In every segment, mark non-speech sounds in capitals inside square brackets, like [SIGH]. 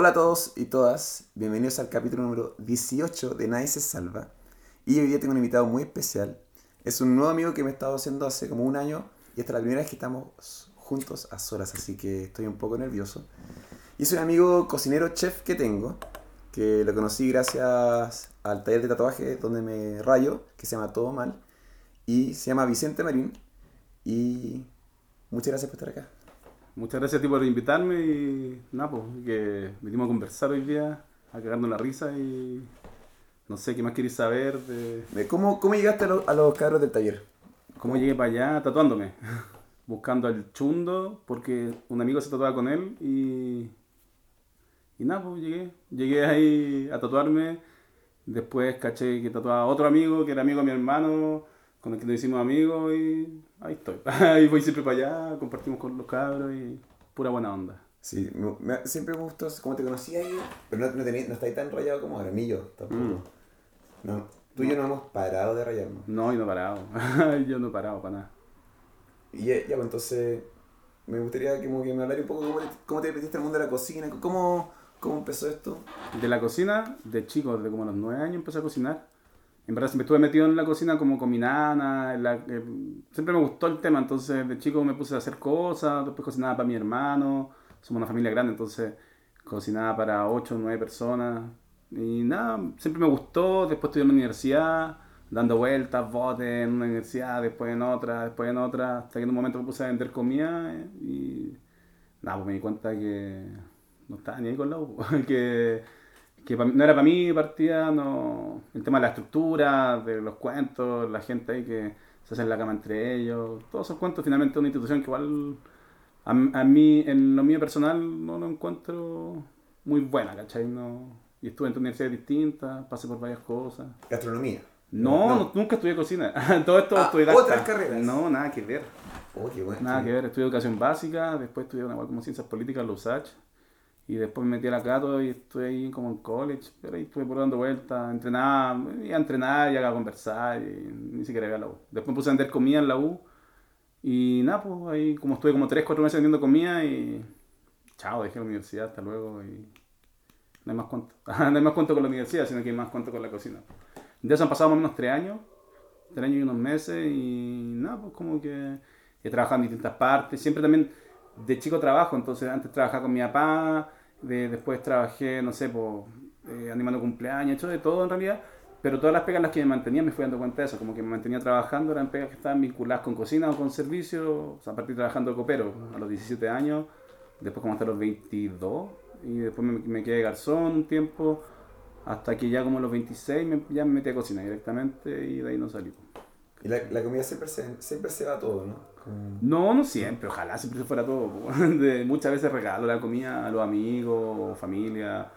Hola a todos y todas, bienvenidos al capítulo número 18 de Nadie se salva. Y hoy día tengo un invitado muy especial. Es un nuevo amigo que me he estado haciendo hace como un año y esta es la primera vez que estamos juntos a solas, así que estoy un poco nervioso. Y es un amigo cocinero chef que tengo, que lo conocí gracias al taller de tatuaje donde me rayo, que se llama Todo Mal, y se llama Vicente Marín. Y muchas gracias por estar acá. Muchas gracias a ti por invitarme y nada, pues, que vinimos a conversar hoy día, a cagarnos la risa y no sé qué más queréis saber de De ¿Cómo, cómo llegaste a, lo- a los cabros del taller? cómo llegué para allá tatuándome, [LAUGHS] buscando al chundo porque un amigo se tatuaba con él y y nada, pues llegué, llegué ahí a tatuarme, después caché que tatuaba a otro amigo que era amigo de mi hermano, con el que nos hicimos amigos y ahí estoy, [LAUGHS] ahí voy siempre para allá, compartimos con los cabros y pura buena onda. Sí, me- me- siempre me gustó cómo te conocí ahí, pero no, no, no estáis tan rayado como ahora, ni yo tampoco. Mm. No, tú y yo no hemos parado de rayarnos. No, yo no he parado. [LAUGHS] yo no he parado para nada. Y ya, pues entonces me gustaría que, como que me hablara un poco cómo cómo te metiste al mundo de la cocina, cómo, cómo empezó esto. De la cocina, de chico, desde como a los nueve años empecé a cocinar. En verdad siempre estuve metido en la cocina como con mi nana. eh, siempre me gustó el tema, entonces de chico me puse a hacer cosas. Después cocinaba para mi hermano. Somos una familia grande, entonces cocinaba para ocho o nueve personas. Y nada, siempre me gustó. Después estudié en la universidad, dando vueltas, botes en una universidad, después en otra, después en otra. Hasta que en un momento me puse a vender comida y nada, pues me di cuenta que no estaba ni ahí con la U. [LAUGHS] que, que no era para mí partida, no, el tema de la estructura, de los cuentos, la gente ahí que se hace en la cama entre ellos, todos esos cuentos finalmente es una institución que igual a, a mí, en lo mío personal, no lo encuentro muy buena, ¿cachai? No, y estuve en universidades distintas, pasé por varias cosas. Gastronomía. No, no, nunca estudié cocina. [LAUGHS] Todo esto Ah, otras carreras. No, nada que ver. Oh, qué bueno. Nada que ver, estudié educación básica, después estudié una igual como ciencias políticas en la USACH, y después me metí a la Cato y estuve ahí como en college, pero ahí estuve por dando vueltas, entrenaba, iba a entrenar y a conversar, y ni siquiera iba a la U. Después me puse a vender comida en la U, y nada, pues ahí como estuve como 3, 4 meses vendiendo comida, y chao, dejé la universidad, hasta luego, y no hay más cuento. [LAUGHS] no hay más cuento con la universidad, sino que hay más cuento con la cocina. De eso han pasado más o menos 3 años, 3 años y unos meses, y nada, pues como que he trabajado en distintas partes, siempre también de chico trabajo, entonces antes trabajaba con mi papá, de- después trabajé, no sé, por, eh, animando cumpleaños, hecho de todo en realidad, pero todas las pegas en las que me mantenía me fui dando cuenta de eso, como que me mantenía trabajando, eran pegas que estaban vinculadas con cocina o con servicio, o sea, partí trabajando de copero a los 17 años, después como hasta los 22, y después me, me quedé garzón un tiempo, hasta que ya como a los 26 me, ya me metí a cocina directamente y de ahí no salí. Y la, la comida siempre se, siempre se va todo, ¿no? Como- No, no siempre, ojalá siempre se fuera todo. [LAUGHS] De, muchas veces regalo la comida a los amigos familia.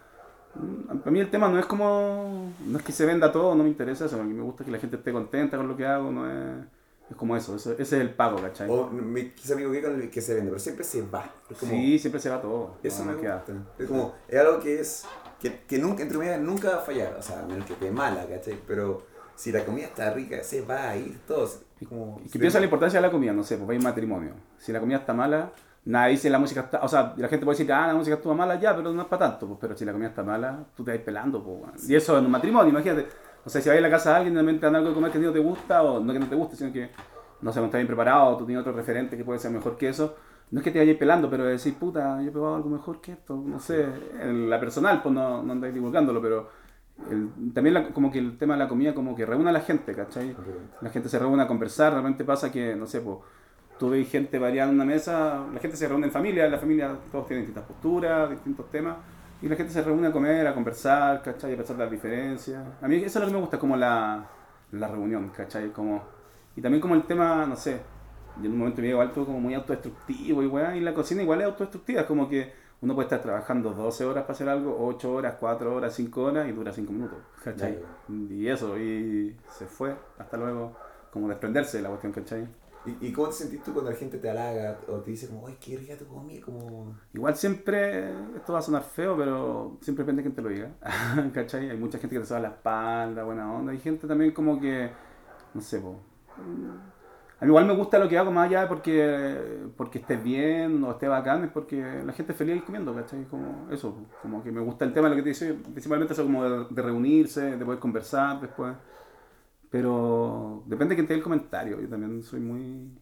Mm, Para mí el tema no es como, no es que se venda todo, no me interesa eso, a mí me gusta que la gente esté contenta con lo que hago, no es, es como eso, eso- ese es el pago, ¿cachai? O quizá amigo que con el que se vende, pero siempre se va. Como, sí, siempre se va todo. Eso no, me queda. gusta. Es como, es algo que es, que, que nunca, entre comillas, nunca va a fallar. O sea, a menos que esté mala, ¿cachai? Pero si la comida está rica, se va a ir todo. Es como, Y que piensa la importancia de la comida, no sé, pues ir matrimonio. Si la comida está mala, nadie dice la música está, o sea, la gente puede decir, ah, la música estuvo mala ya, pero no es para tanto, pues, pero si la comida está mala, tú te vas pelando, pues, weón. Y eso en un matrimonio, imagínate. O sea, si vas a la casa de alguien, realmente dan algo de comer que no te gusta, o no que no te guste, sino que, no sé, no está bien preparado, tú tienes otro referente que puede ser mejor que eso. No es que te vayas pelando, pero decir, puta, yo he probado algo mejor que esto, no sé, en la personal, pues no, no andáis divulgándolo, pero el- también la- como que el tema de la comida como que reúne a la gente, ¿cachai? La gente se reúne a conversar, realmente pasa que, no sé, pues, tú ves gente variada en una mesa, la gente se reúne en familia, la familia todos tienen distintas posturas, distintos temas, y la gente se reúne a comer, a conversar, ¿cachai? A pensar las diferencias. A mí eso es lo que me gusta, como la, la reunión, ¿cachai? Como, y también como el tema, no sé, yo en un momento me llego alto como muy autodestructivo y weá, y la cocina igual es autodestructiva, es como que uno puede estar trabajando 12 horas para hacer algo, 8 horas, 4 horas, 5 horas y dura 5 minutos, ¿cachai? Y eso, y se fue, hasta luego, como desprenderse de la cuestión, ¿cachai? ¿Y, ¿Y cómo te sentís tú cuando la gente te halaga o te dice como, ay, qué rica tu comida? Como... Igual siempre, esto va a sonar feo, pero siempre depende de quién te lo diga, [LAUGHS] ¿cachai? Hay mucha gente que te soba la espalda, buena onda, hay gente también como que, no sé, po, A mí igual me gusta lo que hago más allá porque, porque estés bien o esté bacán, es porque la gente es feliz comiendo, ¿cachai? Como eso, como que me gusta el tema de lo que te dice, principalmente eso como de, reunirse, de poder conversar después. Pero depende de quién te dé el comentario, yo también soy muy...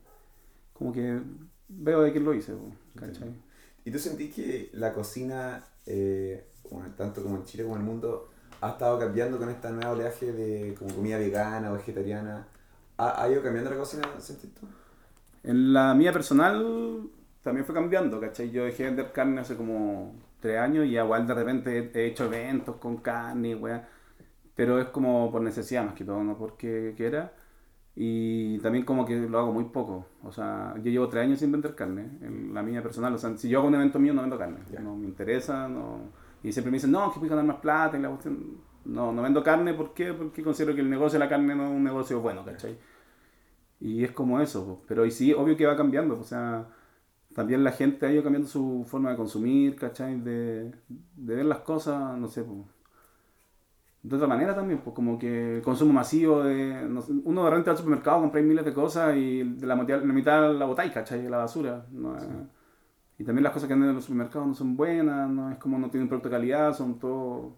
como que veo de quién lo hice, ¿cachai? ¿Y tú sentís que la cocina, eh, tanto como en Chile como en el mundo, ha estado cambiando con esta nueva oleaje de como comida vegana vegetariana? ¿Ha, ido cambiando la cocina, sentís tú? En la mía personal también fue cambiando, ¿cachai? Yo dejé de vender carne hace como tres años y igual de repente he hecho eventos con carne, weá. Pero es como por necesidad más que todo, no porque quiera. Y también como que lo hago muy poco. O sea, yo llevo tres años sin vender carne, en la mía personal. O sea, si yo hago un evento mío no vendo carne. No me interesa, no... Y siempre me dicen, no, que puedes ganar más plata y la cuestión... No, no vendo carne, ¿por qué? Porque considero que el negocio de la carne no es un negocio bueno, ¿cachai? Y es como eso, pero y sí, obvio que va cambiando, o sea, también la gente ha ido cambiando su forma de consumir, ¿cachai? De, de ver las cosas, no sé, pues, de otra manera también, pues como que el consumo masivo de... uno de repente al supermercado, compráis miles de cosas y de la, la mitad la botáis, ¿cachai? La basura. Y también las cosas que andan en los supermercados no son buenas, no es como no tienen producto de calidad, son todo...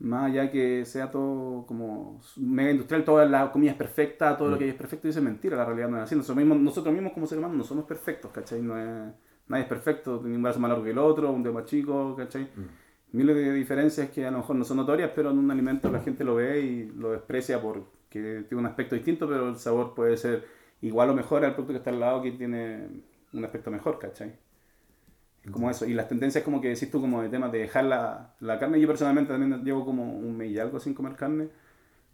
Más allá que sea todo como mega industrial, toda la comida es perfecta, todo lo mm. que hay es perfecto, y eso es mentira, la realidad no es así. Nosotros mismos, nosotros mismos como seres humanos no somos perfectos, ¿cachai? No es, nadie es perfecto, un brazo más largo que el otro, un dedo más chico, ¿cachai? Mm miles de diferencias que a lo mejor no son notorias, pero en un alimento la gente lo ve y lo desprecia porque tiene un aspecto distinto, pero el sabor puede ser igual o mejor al producto que está al lado que tiene un aspecto mejor, ¿cachai? Como eso. Y las tendencias como que decís tú, como de temas de dejar la, la, carne. Yo personalmente también llevo como un mes y algo sin comer carne,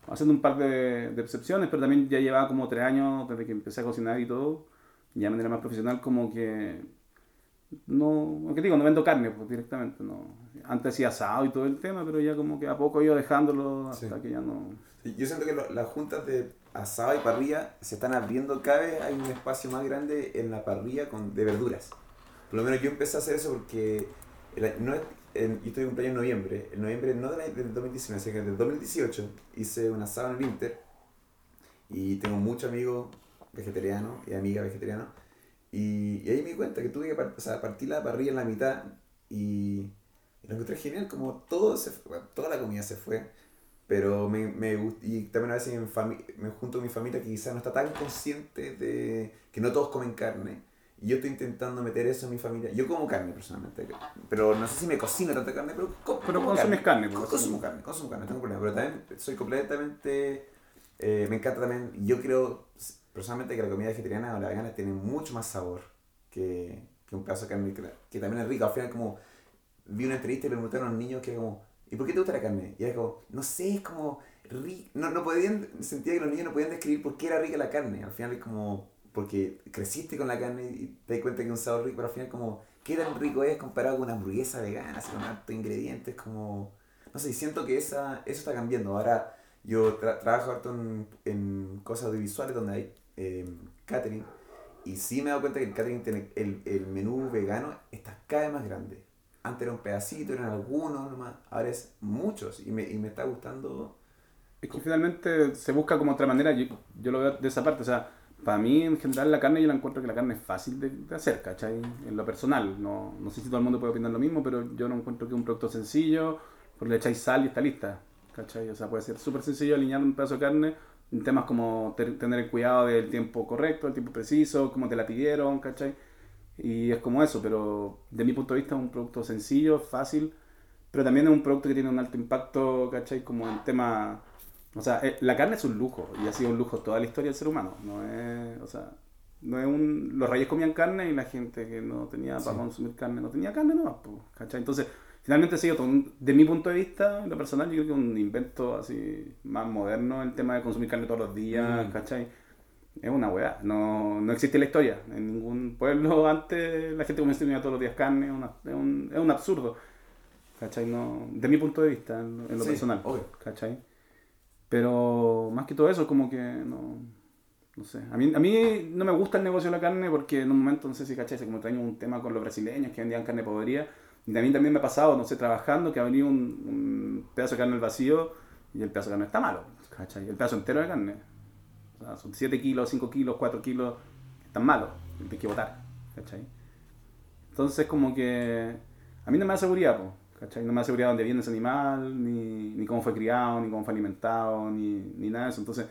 haciendo un par de, de excepciones, pero también ya llevaba como tres años desde que empecé a cocinar y todo, ya de manera más profesional, como que no, ¿qué digo? No vendo carne pues, directamente, no. Antes hacía asado y todo el tema, pero ya como que a poco iba dejándolo hasta que ya no... yo siento que las juntas de asado y parrilla se están abriendo cada vez, hay un espacio más grande en la parrilla con, de verduras. Por lo menos yo empecé a hacer eso porque no, yo estoy en cumpleaños en noviembre, en noviembre no del 2019, sino del 2018 hice un asado en el Inter y tengo muchos amigos vegetarianos y amigas vegetarianas y, ahí me di cuenta que tuve que partir la parrilla en la mitad y, lo encontré genial, como todo toda la comida se fue. Pero me, me y también a veces me junto con mi familia que quizás no está tan consciente de que no todos comen carne. Y yo estoy intentando meter eso en mi familia. Yo como carne personalmente, pero no sé si me cocino tanta carne, pero, pero consumes carne. carne consumo carne, consumo carne, tengo problema. Pero también soy completamente, eh, me encanta también, yo creo personalmente que la comida vegetariana o la vegana tiene mucho más sabor que, que un pedazo de carne que, también es rico. Al final como vi una entrevista y le preguntaron a los niños que como, ¿y por qué te gusta la carne? Y era como, no sé, es como. No, no podían, sentía que los niños no podían describir por qué era rica la carne. Al final es como, porque creciste con la carne y te das cuenta que es un sabor rico, pero al final como, ¿qué tan rico es comparado con una hamburguesa vegana, así con tantos ingredientes? Como, no sé, siento que esa, eso está cambiando. Ahora yo trabajo harto en, en cosas audiovisuales donde hay eh, catering. Y sí me he dado cuenta que el catering tiene el, el menú vegano está cada vez más grande. Antes era un pedacito, eran algunos nomás, ahora es muchos y me, y me está gustando. Es que finalmente se busca como otra manera, yo, yo lo veo de esa parte, o sea, para mí en general la carne yo la encuentro que la carne es fácil de, de, hacer, ¿cachai? En lo personal, no, no sé si todo el mundo puede opinar lo mismo, pero yo no encuentro que es un producto sencillo, porque le echáis sal y está lista, ¿cachai? O sea, puede ser súper sencillo alinear un pedazo de carne temas como tener el cuidado del tiempo correcto, el tiempo preciso, cómo te la pidieron, ¿cachai? Y es como eso, pero de mi punto de vista es un producto sencillo, fácil, pero también es un producto que tiene un alto impacto, ¿cachai? Como en tema... O sea, eh, la carne es un lujo y ha sido un lujo toda la historia del ser humano. No es, o sea, no es un... Los reyes comían carne y la gente que no tenía para consumir carne no tenía carne no ¿cachai? Entonces, finalmente ha sido, de mi punto de vista, en lo personal, yo creo que un invento así más moderno el tema de consumir carne todos los días, mm. ¿cachai? Es una weá, no, no existe la historia. En ningún pueblo [LAUGHS] antes la gente comía todos los días carne, es, un, es un absurdo. ¿Cachai? No, de mi punto de vista, en, lo personal. ¿Cachai? Pero más que todo eso, como que no, no sé. A mí, a mí no me gusta el negocio de la carne porque en un momento, no sé si cachai, como traía un tema con los brasileños que vendían carne podrida y mí también me ha pasado, no sé, trabajando, que ha venido un, pedazo de carne al vacío y el pedazo de carne está malo, ¿cachai? El pedazo entero de carne. O sea, son 7 kilos, 5 kilos, 4 kilos, están malos, hay que botar, ¿cachai? Entonces como que a mí no me da seguridad, ¿cachai? No me da seguridad dónde viene ese animal, ni, ni cómo fue criado, ni cómo fue alimentado, ni, ni nada de eso. Entonces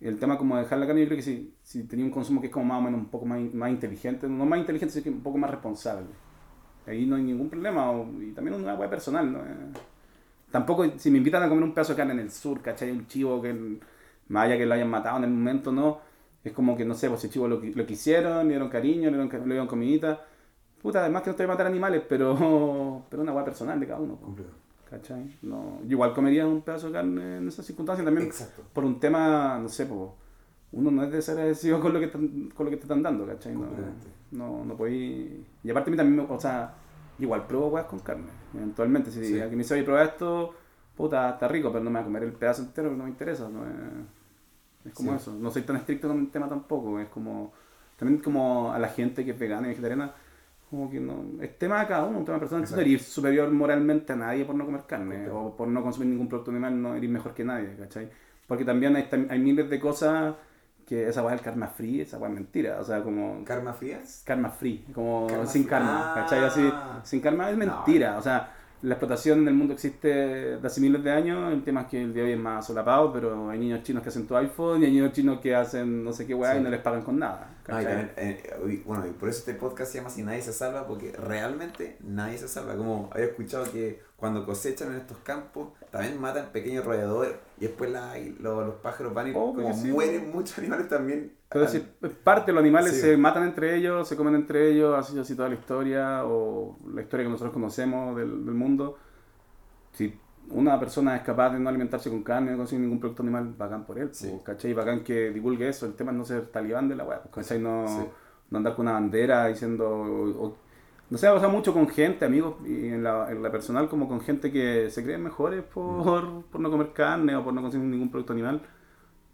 el tema como dejar la carne, yo creo que si, si tenía un consumo que es como más o menos un poco más, más inteligente, no más inteligente, sino que un poco más responsable. Ahí no hay ningún problema, o- y también una hueá personal, ¿no? Eh, Tampoco, si me invitan a comer un pedazo de carne en el sur, ¿cachai? Un chivo que, más allá que lo hayan matado en el momento, ¿no? Es como que, no sé, pues ese chivo lo, lo quisieron, le dieron cariño, le dieron, le dieron comidita. Puta, además que no estoy matar animales, pero, [LAUGHS] pero una hueá personal de cada uno, Completo. ¿cachai? No, yo igual comería un pedazo de carne en esas circunstancias también Exacto. por un tema, no sé, uno no es de ser agradecido con lo que, están- con lo que te están dando, ¿cachai? No, no, no podí... Y aparte a mí también, me, o sea, igual pruebo weas con carne, eventualmente. Si Sí. alguien me dice, oye, prueba esto, puta, está rico, pero no me voy a comer el pedazo entero no me interesa. No es, es como Sí. eso. No soy tan estricto con el tema tampoco. Es como, también como a la gente que es vegana y vegetariana, como que no, es tema de cada uno, un tema personal. Exacto. no eres superior moralmente a nadie por no comer carne Correcto. o por no consumir ningún producto animal, no eres mejor que nadie, ¿cachai? Porque también hay, hay miles de cosas que esa weá del karma free, esa weá es mentira, o sea, como ¿Karma frías? karma free, como Karma sin free. karma, Ah. ¿cachai? Así, sin karma es No, mentira, o sea, la explotación en el mundo existe de hace miles de años, el tema es que el día de hoy es más solapado, pero hay niños chinos que hacen tu iPhone y hay niños chinos que hacen no sé qué weá Sí. y no les pagan con nada, Ah, también, eh, bueno, y por eso este podcast se llama Si Nadie Se Salva, porque realmente nadie se salva. Como había escuchado que cuando cosechan en estos campos, también matan pequeños roedores y después la- los, los pájaros van y como sí, mueren muchos animales también. Pero al- si es parte, los animales Sí. se matan entre ellos, se comen entre ellos, así así toda la historia, o la historia que nosotros conocemos del, del mundo. Si una persona es capaz de no alimentarse con carne, no consumir ningún producto animal, bacán por él, Sí. pues, ¿cachai? Bacán que divulgue eso, el tema es no ser talibán de la weá, pues, ¿cachai? No, Sí. no andar con una bandera diciendo... o- o- no sé, ha pasado mucho con gente, amigos, y en la, en la personal, como con gente que se creen mejores por, por no comer carne o por no consumir ningún producto animal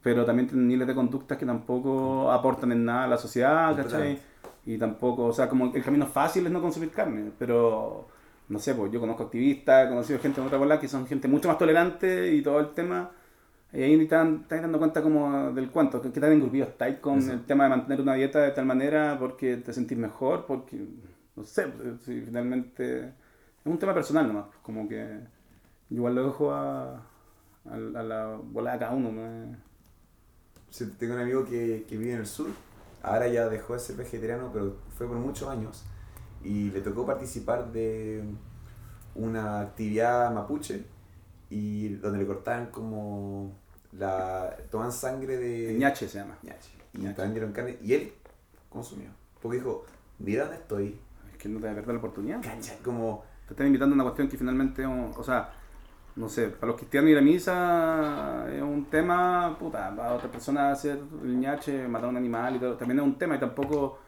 pero también tienen miles de conductas que tampoco aportan en nada a la sociedad, ¿cachai? Y tampoco, o sea, como el camino fácil es no consumir carne, pero no sé, pues yo conozco activistas, he conocido gente en otra bola que son gente mucho más tolerante y todo el tema. Y ahí te das dando cuenta como del cuento, que, que tan engrupido estáis con el tema de mantener una dieta de tal manera porque te sentís mejor, porque, no sé, pues, si finalmente es un tema personal nomás, como que igual lo dejo a, a, a la bola de cada uno, ¿no? Tengo un amigo que, que vive en el sur, ahora ya dejó de ser vegetariano, pero fue por muchos años, y le tocó participar de una actividad mapuche, y donde le cortaban como la... toman sangre de... Ñache se llama. ñache, y Ñache. también dieron carne, y él consumió, porque dijo, mira dónde estoy, Es que no te va a perder la oportunidad. cacha, como... Te están invitando a una cuestión que finalmente, o sea, no sé, para los cristianos ir a misa es un tema, puta, para otras personas hacer el ñache, matar a un animal y todo, también es un tema y tampoco...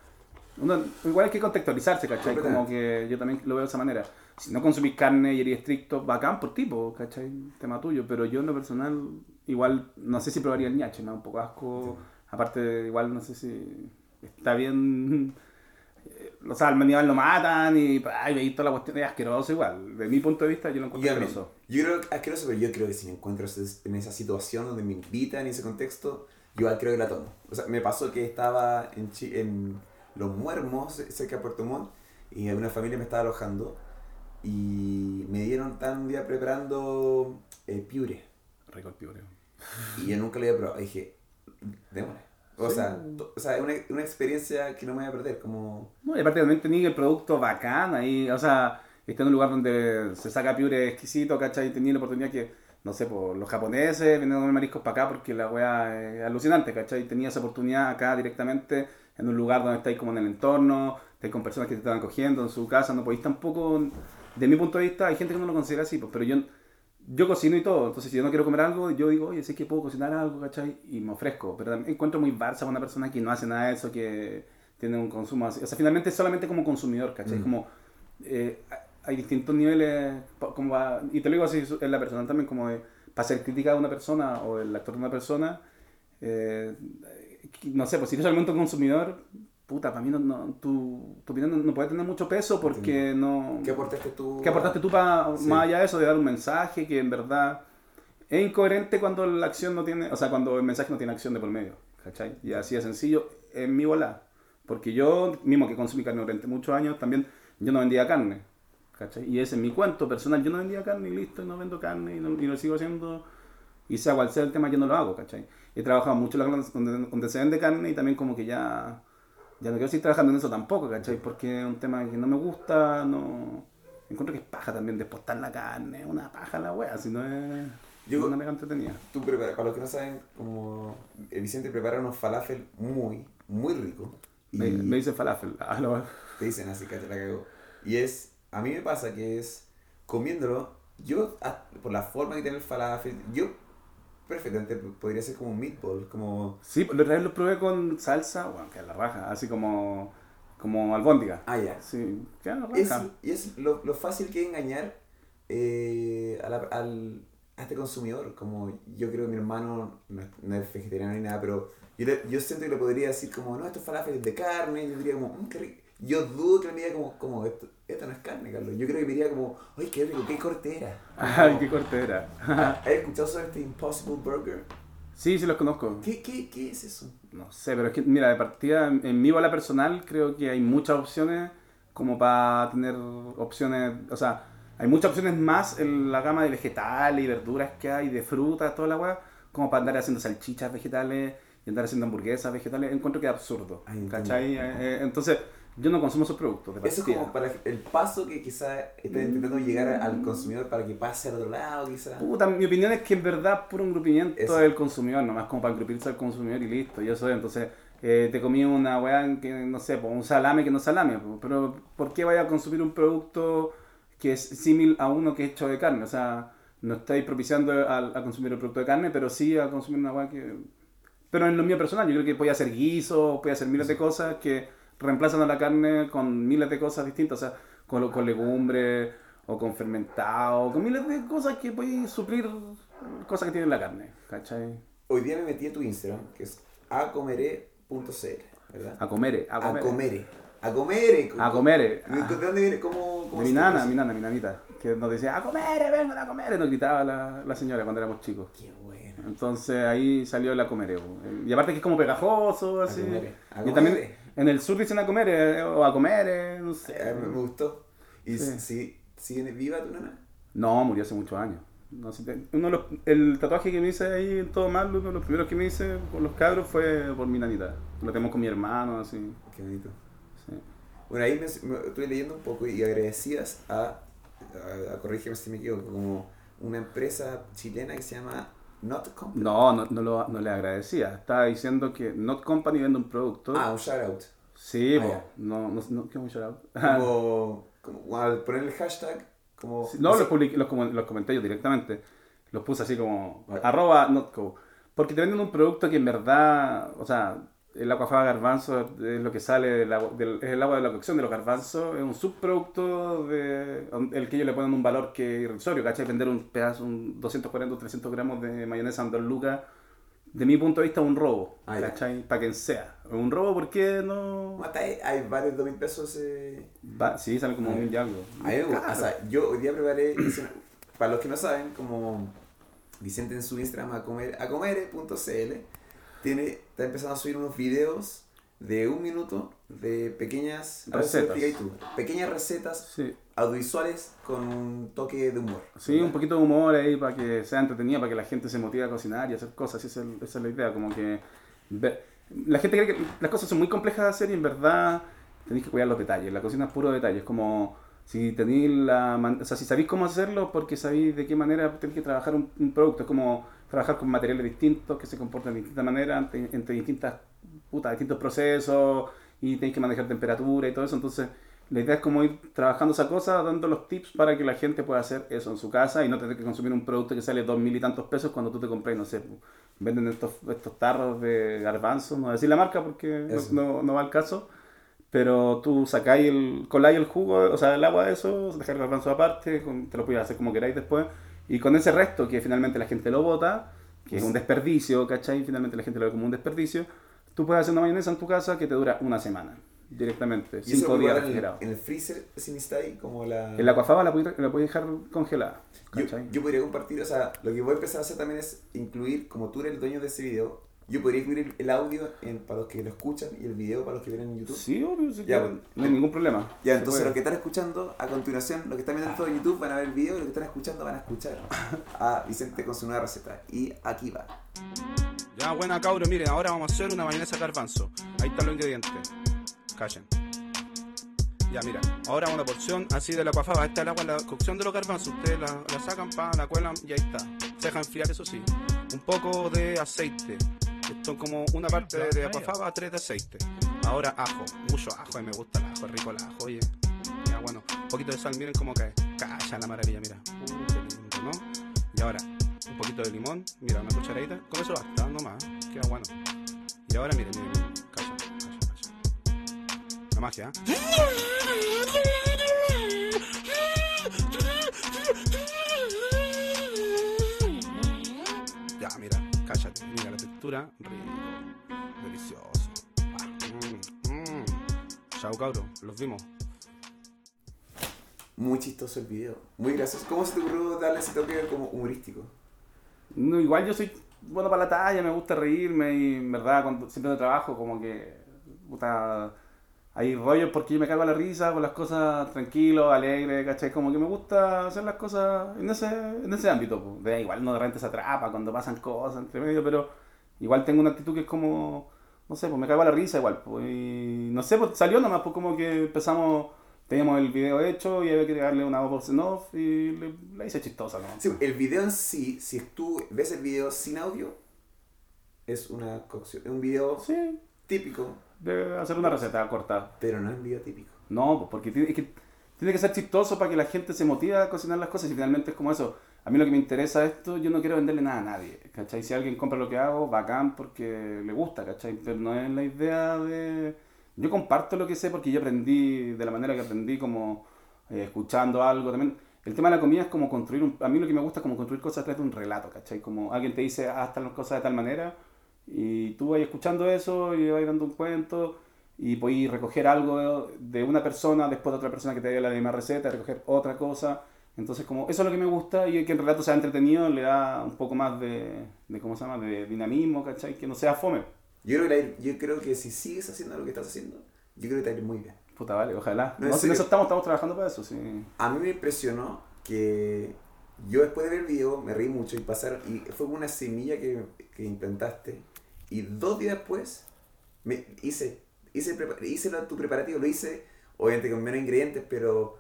uno- igual hay que contextualizarse, ¿cachai? Como que yo también lo veo de esa manera. Si no consumís carne y eres estricto, bacán por tipo, ¿cachai? Tema tuyo, pero yo en lo personal, igual, no sé si probaría el ñache, me da un poco asco. Aparte, igual no sé si está bien eh, o sea, al lo matan y ay, veis toda la cuestión, es asqueroso igual. De mi punto de vista, yo lo encuentro asqueroso. Yo creo que asqueroso, pero yo creo que si me encuentro en esa situación donde me invitan en ese contexto, yo creo que la tomo. O sea, me pasó que estaba en, Chi- en Los Muermos, cerca de Puerto Montt, y una familia me estaba alojando, y me dieron tan un día preparando eh, piure, Rico el piure. y yo nunca lo había probado. Y dije, démosle. O Sí. sea, o sea, es una, una experiencia que no me voy a perder, como... No, y aparte también tenía el producto bacán ahí, o sea, está en un lugar donde se saca piure exquisito, ¿cachai? Y tenía la oportunidad que, no sé, pues los japoneses vienen a comer mariscos para acá porque la wea es alucinante, ¿cachai? Tenía esa oportunidad acá directamente en un lugar donde estáis como en el entorno, estáis con personas que te están acogiendo en su casa, no podéis tampoco, de mi punto de vista, hay gente que no lo considera así, pues, pero yo, yo cocino y todo, entonces si yo no quiero comer algo, yo digo, oye, sé que puedo cocinar algo, ¿cachai? Y me ofrezco, pero también encuentro muy barça una persona que no hace nada de eso, que tiene un consumo así, o sea, finalmente es solamente como consumidor, ¿cachai? Mm. Como, eh, hay distintos niveles, como va- y te lo digo así en la personal también, como de, para ser crítica de una persona o el actor de una persona, eh, no sé, pues si eres solamente un consumidor, puta, para mí no, no- tu, tu opinión no, no puede tener mucho peso porque no... ¿Qué aportaste tú? ¿Qué aportaste tú para, Sí. más allá de eso, de dar un mensaje que en verdad es incoherente cuando la acción no tiene, o sea, cuando el mensaje no tiene acción de por medio, ¿cachai? Y así de sencillo, en mi bola. Porque yo, mismo que consumí carne durante muchos años, también yo no vendía carne, ¿cachai? Y ese es mi cuento personal, yo no vendía carne y listo, y no vendo carne y, no- y lo sigo haciendo. Y sea cual sea el tema, yo no lo hago, ¿cachai? He trabajado mucho donde, donde se vende carne y también como que ya, ya no quiero seguir trabajando en eso tampoco, ¿cachai? Porque es un tema que no me gusta, no... Encuentro que es paja también despostar la carne, una paja la wea, si no es Yo- una mega entretenida. Tú preparas, para los que no saben, como el Vicente prepara unos falafel muy, muy ricos. Me, me dice falafel. Ah, te dicen así, que te la cago. Y es, a mí me pasa que es, comiéndolo, yo, por la forma que tiene el falafel, yo perfectamente podría ser como un meatball, como... Sí, la otra vez lo probé con salsa, bueno, que es la raja, así como, como albóndiga. Ah, ya. Sí, que es la Es, raja. y es lo, lo fácil que es engañar eh, a la- al, a este consumidor. Como yo creo que mi hermano no es, no es vegetariano ni nada, pero yo, le- yo siento que le podría decir como, no, esto es falafel de carne. Y yo diría como, "Mm, qué rico". Yo dudo que me diga como, como esto, esto no es carne, Carlos. Yo creo que me diría como, ay, qué rico, qué cortera. Ay, qué corte era. ¿Has escuchado sobre este Impossible Burger? Sí, sí los conozco. ¿Qué, qué, qué es eso? No sé, pero es que, mira, de partida, en mi bola personal, creo que hay muchas opciones como para tener opciones, o sea, hay muchas opciones más en la gama de vegetales y verduras que hay, de frutas, toda la weá, como para andar haciendo salchichas vegetales y andar haciendo hamburguesas vegetales. Encuentro que es absurdo, Ay. ¿cachai? Eh, eh, entonces, yo no consumo esos productos. De Eso es como para el paso que quizás están intentando llegar al consumidor para que pase al otro lado, quizás. Puta, mi opinión es que en verdad puro engrupimiento Eso. del consumidor, nomás como para engrupirse al consumidor y listo, y eso es. Entonces, eh, te comí una weá que, no sé, un salame que no salame, pero ¿por qué vaya a consumir un producto que es similar a uno que es hecho de carne? O sea, no estáis propiciando a, a consumir el producto de carne, pero sí a consumir una weá que... Pero en lo mío personal, yo creo que puede hacer guisos, puede hacer miles de cosas que reemplazan a la carne con miles de cosas distintas, o sea, con, con legumbres o con fermentado, con miles de cosas que puedes suplir cosas que tiene la carne, ¿cachai? Hoy día me metí a tu Instagram, que es acomere.cl, ¿verdad? A comer, a comer. Acomere. Acomere. A comere. ¿De de dónde viene? ¿Cómo, cómo De mi nana, mi nana, mi nanita, que nos decía, a comer, vengan a comer, nos gritaba la, la señora cuando éramos chicos. Qué bueno. Entonces ahí salió la comere. Y aparte que es como pegajoso, así. comere, a Y también comere. En el sur dicen a comer eh, o a comer, eh, no sé. Mí me gustó. ¿Y Sí. si, sigue viva tu nana? No, murió hace muchos años. No sé, te- uno de los- el tatuaje que me hice ahí en todo mal, uno de los primeros que me hice con los cabros fue por mi nanita. Lo tenemos con mi hermano, así. Qué bonito. sí. Bueno, ahí me, me- estuve leyendo un poco y agradecías a, a, a corrígeme si me equivoco, como una empresa chilena que se llama Not Company. No, no, no, lo, no le agradecía. Estaba diciendo que Not Company vende un producto. Ah, un shout out. sí, ah, no, no, no, ¿qué es un shout out? [LAUGHS] Como, como al poner el hashtag, como... Sí, no, los, publiqué- los, los comenté yo directamente. Los puse así como arroba notco. Porque te venden un producto que en verdad, o sea, el aquafaba garbanzo es lo que sale del agua, del, es el agua de la cocción de los garbanzos, es un subproducto de el que ellos le ponen un valor que irrisorio, ¿cachai? Vender un pedazo, un 240 o 300 gramos de mayonesa en 2 lucas, de mi punto de vista un robo, Ah, ya. ¿cachai? Para quien sea. Un robo porque no... Hay, hay varios dos mil pesos. Eh, Va, sí, sale como Ah, un y algo. A gusta. Caro. O sea, yo hoy día preparé, [CLEARS THROAT] para los que no saben, como Vicente en su Instagram, a comer, acomere.cl, tiene, está empezando a subir unos videos de un minuto de pequeñas ver Recetas. tú, pequeñas recetas Sí. audiovisuales con un toque de humor. Sí, un poquito de humor ahí para que sea entretenida, para que la gente se motive a cocinar y hacer cosas. Esa es, esa es la idea, como que... ve- La gente cree que las cosas son muy complejas de hacer y en verdad tenéis que cuidar los detalles. La cocina es puro detalle. Es como si tenéis la... man- O sea, si sabéis cómo hacerlo, porque sabéis de qué manera tenéis que trabajar un, un producto. Es como trabajar con materiales distintos que se comportan de distinta manera entre, distintas... Puta, distintos procesos y tenéis que manejar temperatura y todo eso. Entonces... La idea es como ir trabajando esa cosa, dando los tips para que la gente pueda hacer eso en su casa y no tener que consumir un producto que sale dos mil y tantos pesos cuando tú te compras, no sé, venden estos, estos tarros de garbanzo, no voy a decir la marca porque no, no, va al caso, pero tú sacáis el, coláis el jugo, o sea, el agua de eso, dejáis el garbanzo aparte, te lo puedes hacer como queráis después, y con ese resto que finalmente la gente lo bota, que es un desperdicio, ¿cachai? Finalmente la gente lo ve como un desperdicio, tú puedes hacer una mayonesa en tu casa que te dura una semana, directamente, Y cinco días refrigerado. en el freezer sin estar ahí como la... En la coafaba la puedes, la dejar congelada. Yo, yo podría compartir, o sea, lo que voy a empezar a hacer también es incluir, como tú eres el dueño de ese video, Yo podría incluir el, audio en, para los que lo escuchan y el video para los que ven en YouTube. Sí, obvio, sí, Ya, pues. no hay ningún problema. Ya, entonces puede. los que están escuchando a continuación, los que están viendo todo en YouTube van a ver el video y los que están escuchando van a escuchar a Vicente con su nueva receta. Y aquí va. Ya, buena cabros, miren, ahora vamos a hacer una mayonesa garbanzo. Ahí están los ingredientes. Callen. Ya, mira, ahora una porción así de la cuafaba. Esta es el agua, la cocción de los garbanzos. Ustedes la, la sacan, pa, la cuelan y ahí está. Se deja enfriar, eso sí. Un poco de aceite. Esto como una parte de, cuafaba, tres de aceite. Ahora ajo, mucho ajo, y me gusta el ajo, rico el ajo, oye. Ya, bueno, un poquito de sal, miren cómo cae. Calla la maravilla, mira. Uh, lindo, ¿no? Y ahora, un poquito de limón, mira, una cucharadita, con eso basta, no más, queda bueno. Y ahora, miren, miren, miren, calla, calla, calla. La magia, ¿eh? Textura, rico, delicioso. Ah, mm, mm. Chao, cabros, los vimos. Muy chistoso el video. Muy gracioso. ¿Cómo se te ocurrió darle ese toque como humorístico? No, igual yo soy bueno para la talla, me gusta reírme y en verdad cuando siempre de trabajo como que puta, hay rollos porque yo me cago a la risa con las cosas tranquilo, alegre, ¿cachai? Como que me gusta hacer las cosas en ese, en ese ámbito. pues. De, igual no de repente se atrapa cuando pasan cosas entre medio, pero igual tengo una actitud que es como, no sé, pues me cago a la risa igual. Pues, y no sé, pues salió nomás, pues como que empezamos, teníamos el video hecho y había que darle una voz en off y le, la hice chistosa, ¿no? Sí, el video en sí, si tú ves el video sin audio, es una cocción. Es un video Sí, típico, de hacer una receta corta. pero no es un video típico. No, pues porque tiene, es que tiene que ser chistoso para que la gente se motive a cocinar las cosas y finalmente es como eso. A mí lo que me interesa esto, yo no quiero venderle nada a nadie, ¿cachai? Si alguien compra lo que hago, bacán porque le gusta, ¿cachai? Pero no es la idea de... Yo comparto lo que sé porque yo aprendí de la manera que aprendí como eh, escuchando algo también. El tema de la comida es como construir, un, a mí lo que me gusta es como construir cosas a través de un relato, ¿cachai? Como alguien te dice, haz tal cosas de tal manera y tú vas escuchando eso y vas dando un cuento y podéis recoger algo de, de una persona, después de otra persona que te dio la misma receta, recoger otra cosa. Entonces, como eso es lo que me gusta y que el relato sea entretenido, le da un poco más de, de ¿cómo se llama?, de dinamismo, ¿cachai? Que no sea fome. Yo creo, que la- yo creo que si sigues haciendo lo que estás haciendo, yo creo que te va a ir muy bien. Puta, vale, ojalá. No, No, si eso estamos, estamos trabajando para eso, sí. A mí me impresionó que yo después de ver el video me reí mucho y pasar y fue una semilla que, que implantaste y dos días después me hice hice, hice lo- tu preparativo, lo hice obviamente con menos ingredientes, pero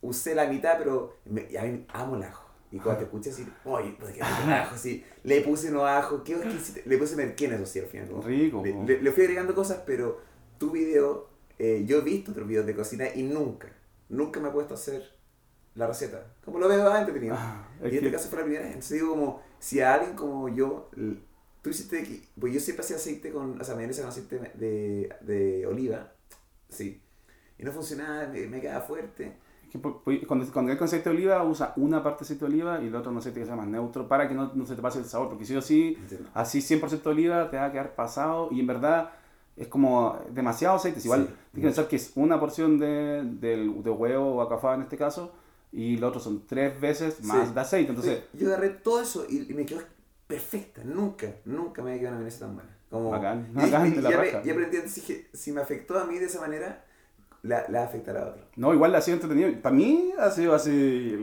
usé la mitad, pero me, y a mí amo el ajo. Y cuando te escuché así, oye, pues qué [LAUGHS] el ajo, sí. Le puse unos ajo, qué exquisito. Le puse merquén, eso sí, al final. ¿no? Rico, Le, le- le fui agregando cosas, pero tu video, eh, yo he visto otros videos de cocina y nunca, nunca me he puesto a hacer la receta. Como lo veo antes, entretenido. Ah, y en este que- caso fue la primera vez. Entonces digo como, si a alguien como yo, tú hiciste, pues yo siempre hacía aceite con, o sea, mayonesa con aceite de, de oliva, sí. Y no funcionaba, me, me quedaba fuerte. Cuando, cuando con aceite de oliva, usa una parte de aceite de oliva y el otro un aceite que se llama neutro para que no, no se te pase el sabor. Porque si o sí, Entiendo. así 100% de oliva te va a quedar pasado y en verdad es como demasiado aceite. Igual Sí, tienes que pensar que es una porción de, del- de huevo o acafá en este caso y lo otro son tres veces más Sí. de aceite. Entonces, yo agarré todo eso y, y me quedó perfecta. Nunca, nunca me había quedado una tan buena. Como, Bacán, [LAUGHS] y- bacán, y, de la ya aprendí, entonces dije, si me afectó a mí de esa manera, la, la afectará a otro. no, igual ha sido entretenido. Para mí ha sido así,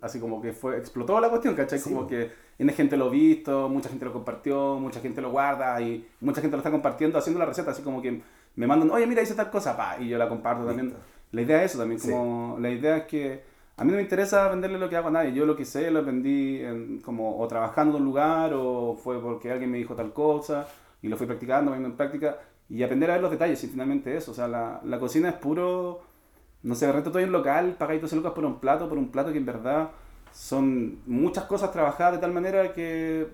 así como que fue, explotó la cuestión, ¿cachai? Sí, como que N gente lo visto, mucha gente lo compartió, mucha gente lo guarda y mucha gente lo está compartiendo haciendo la receta, así como que me mandan, oye, mira, hice tal cosa, pa, y yo la comparto también. La idea es eso también, Sí. como la idea es que a mí no me interesa venderle lo que hago a nadie, yo lo que sé lo aprendí en- como o trabajando en un lugar o fue porque alguien me dijo tal cosa y lo fui practicando, poniendo en práctica y aprender a ver los detalles y finalmente eso, o sea, la, la cocina es puro, no sé, repente estoy en local, pagáis 12 lucas por un plato, por un plato que en verdad son muchas cosas trabajadas de tal manera que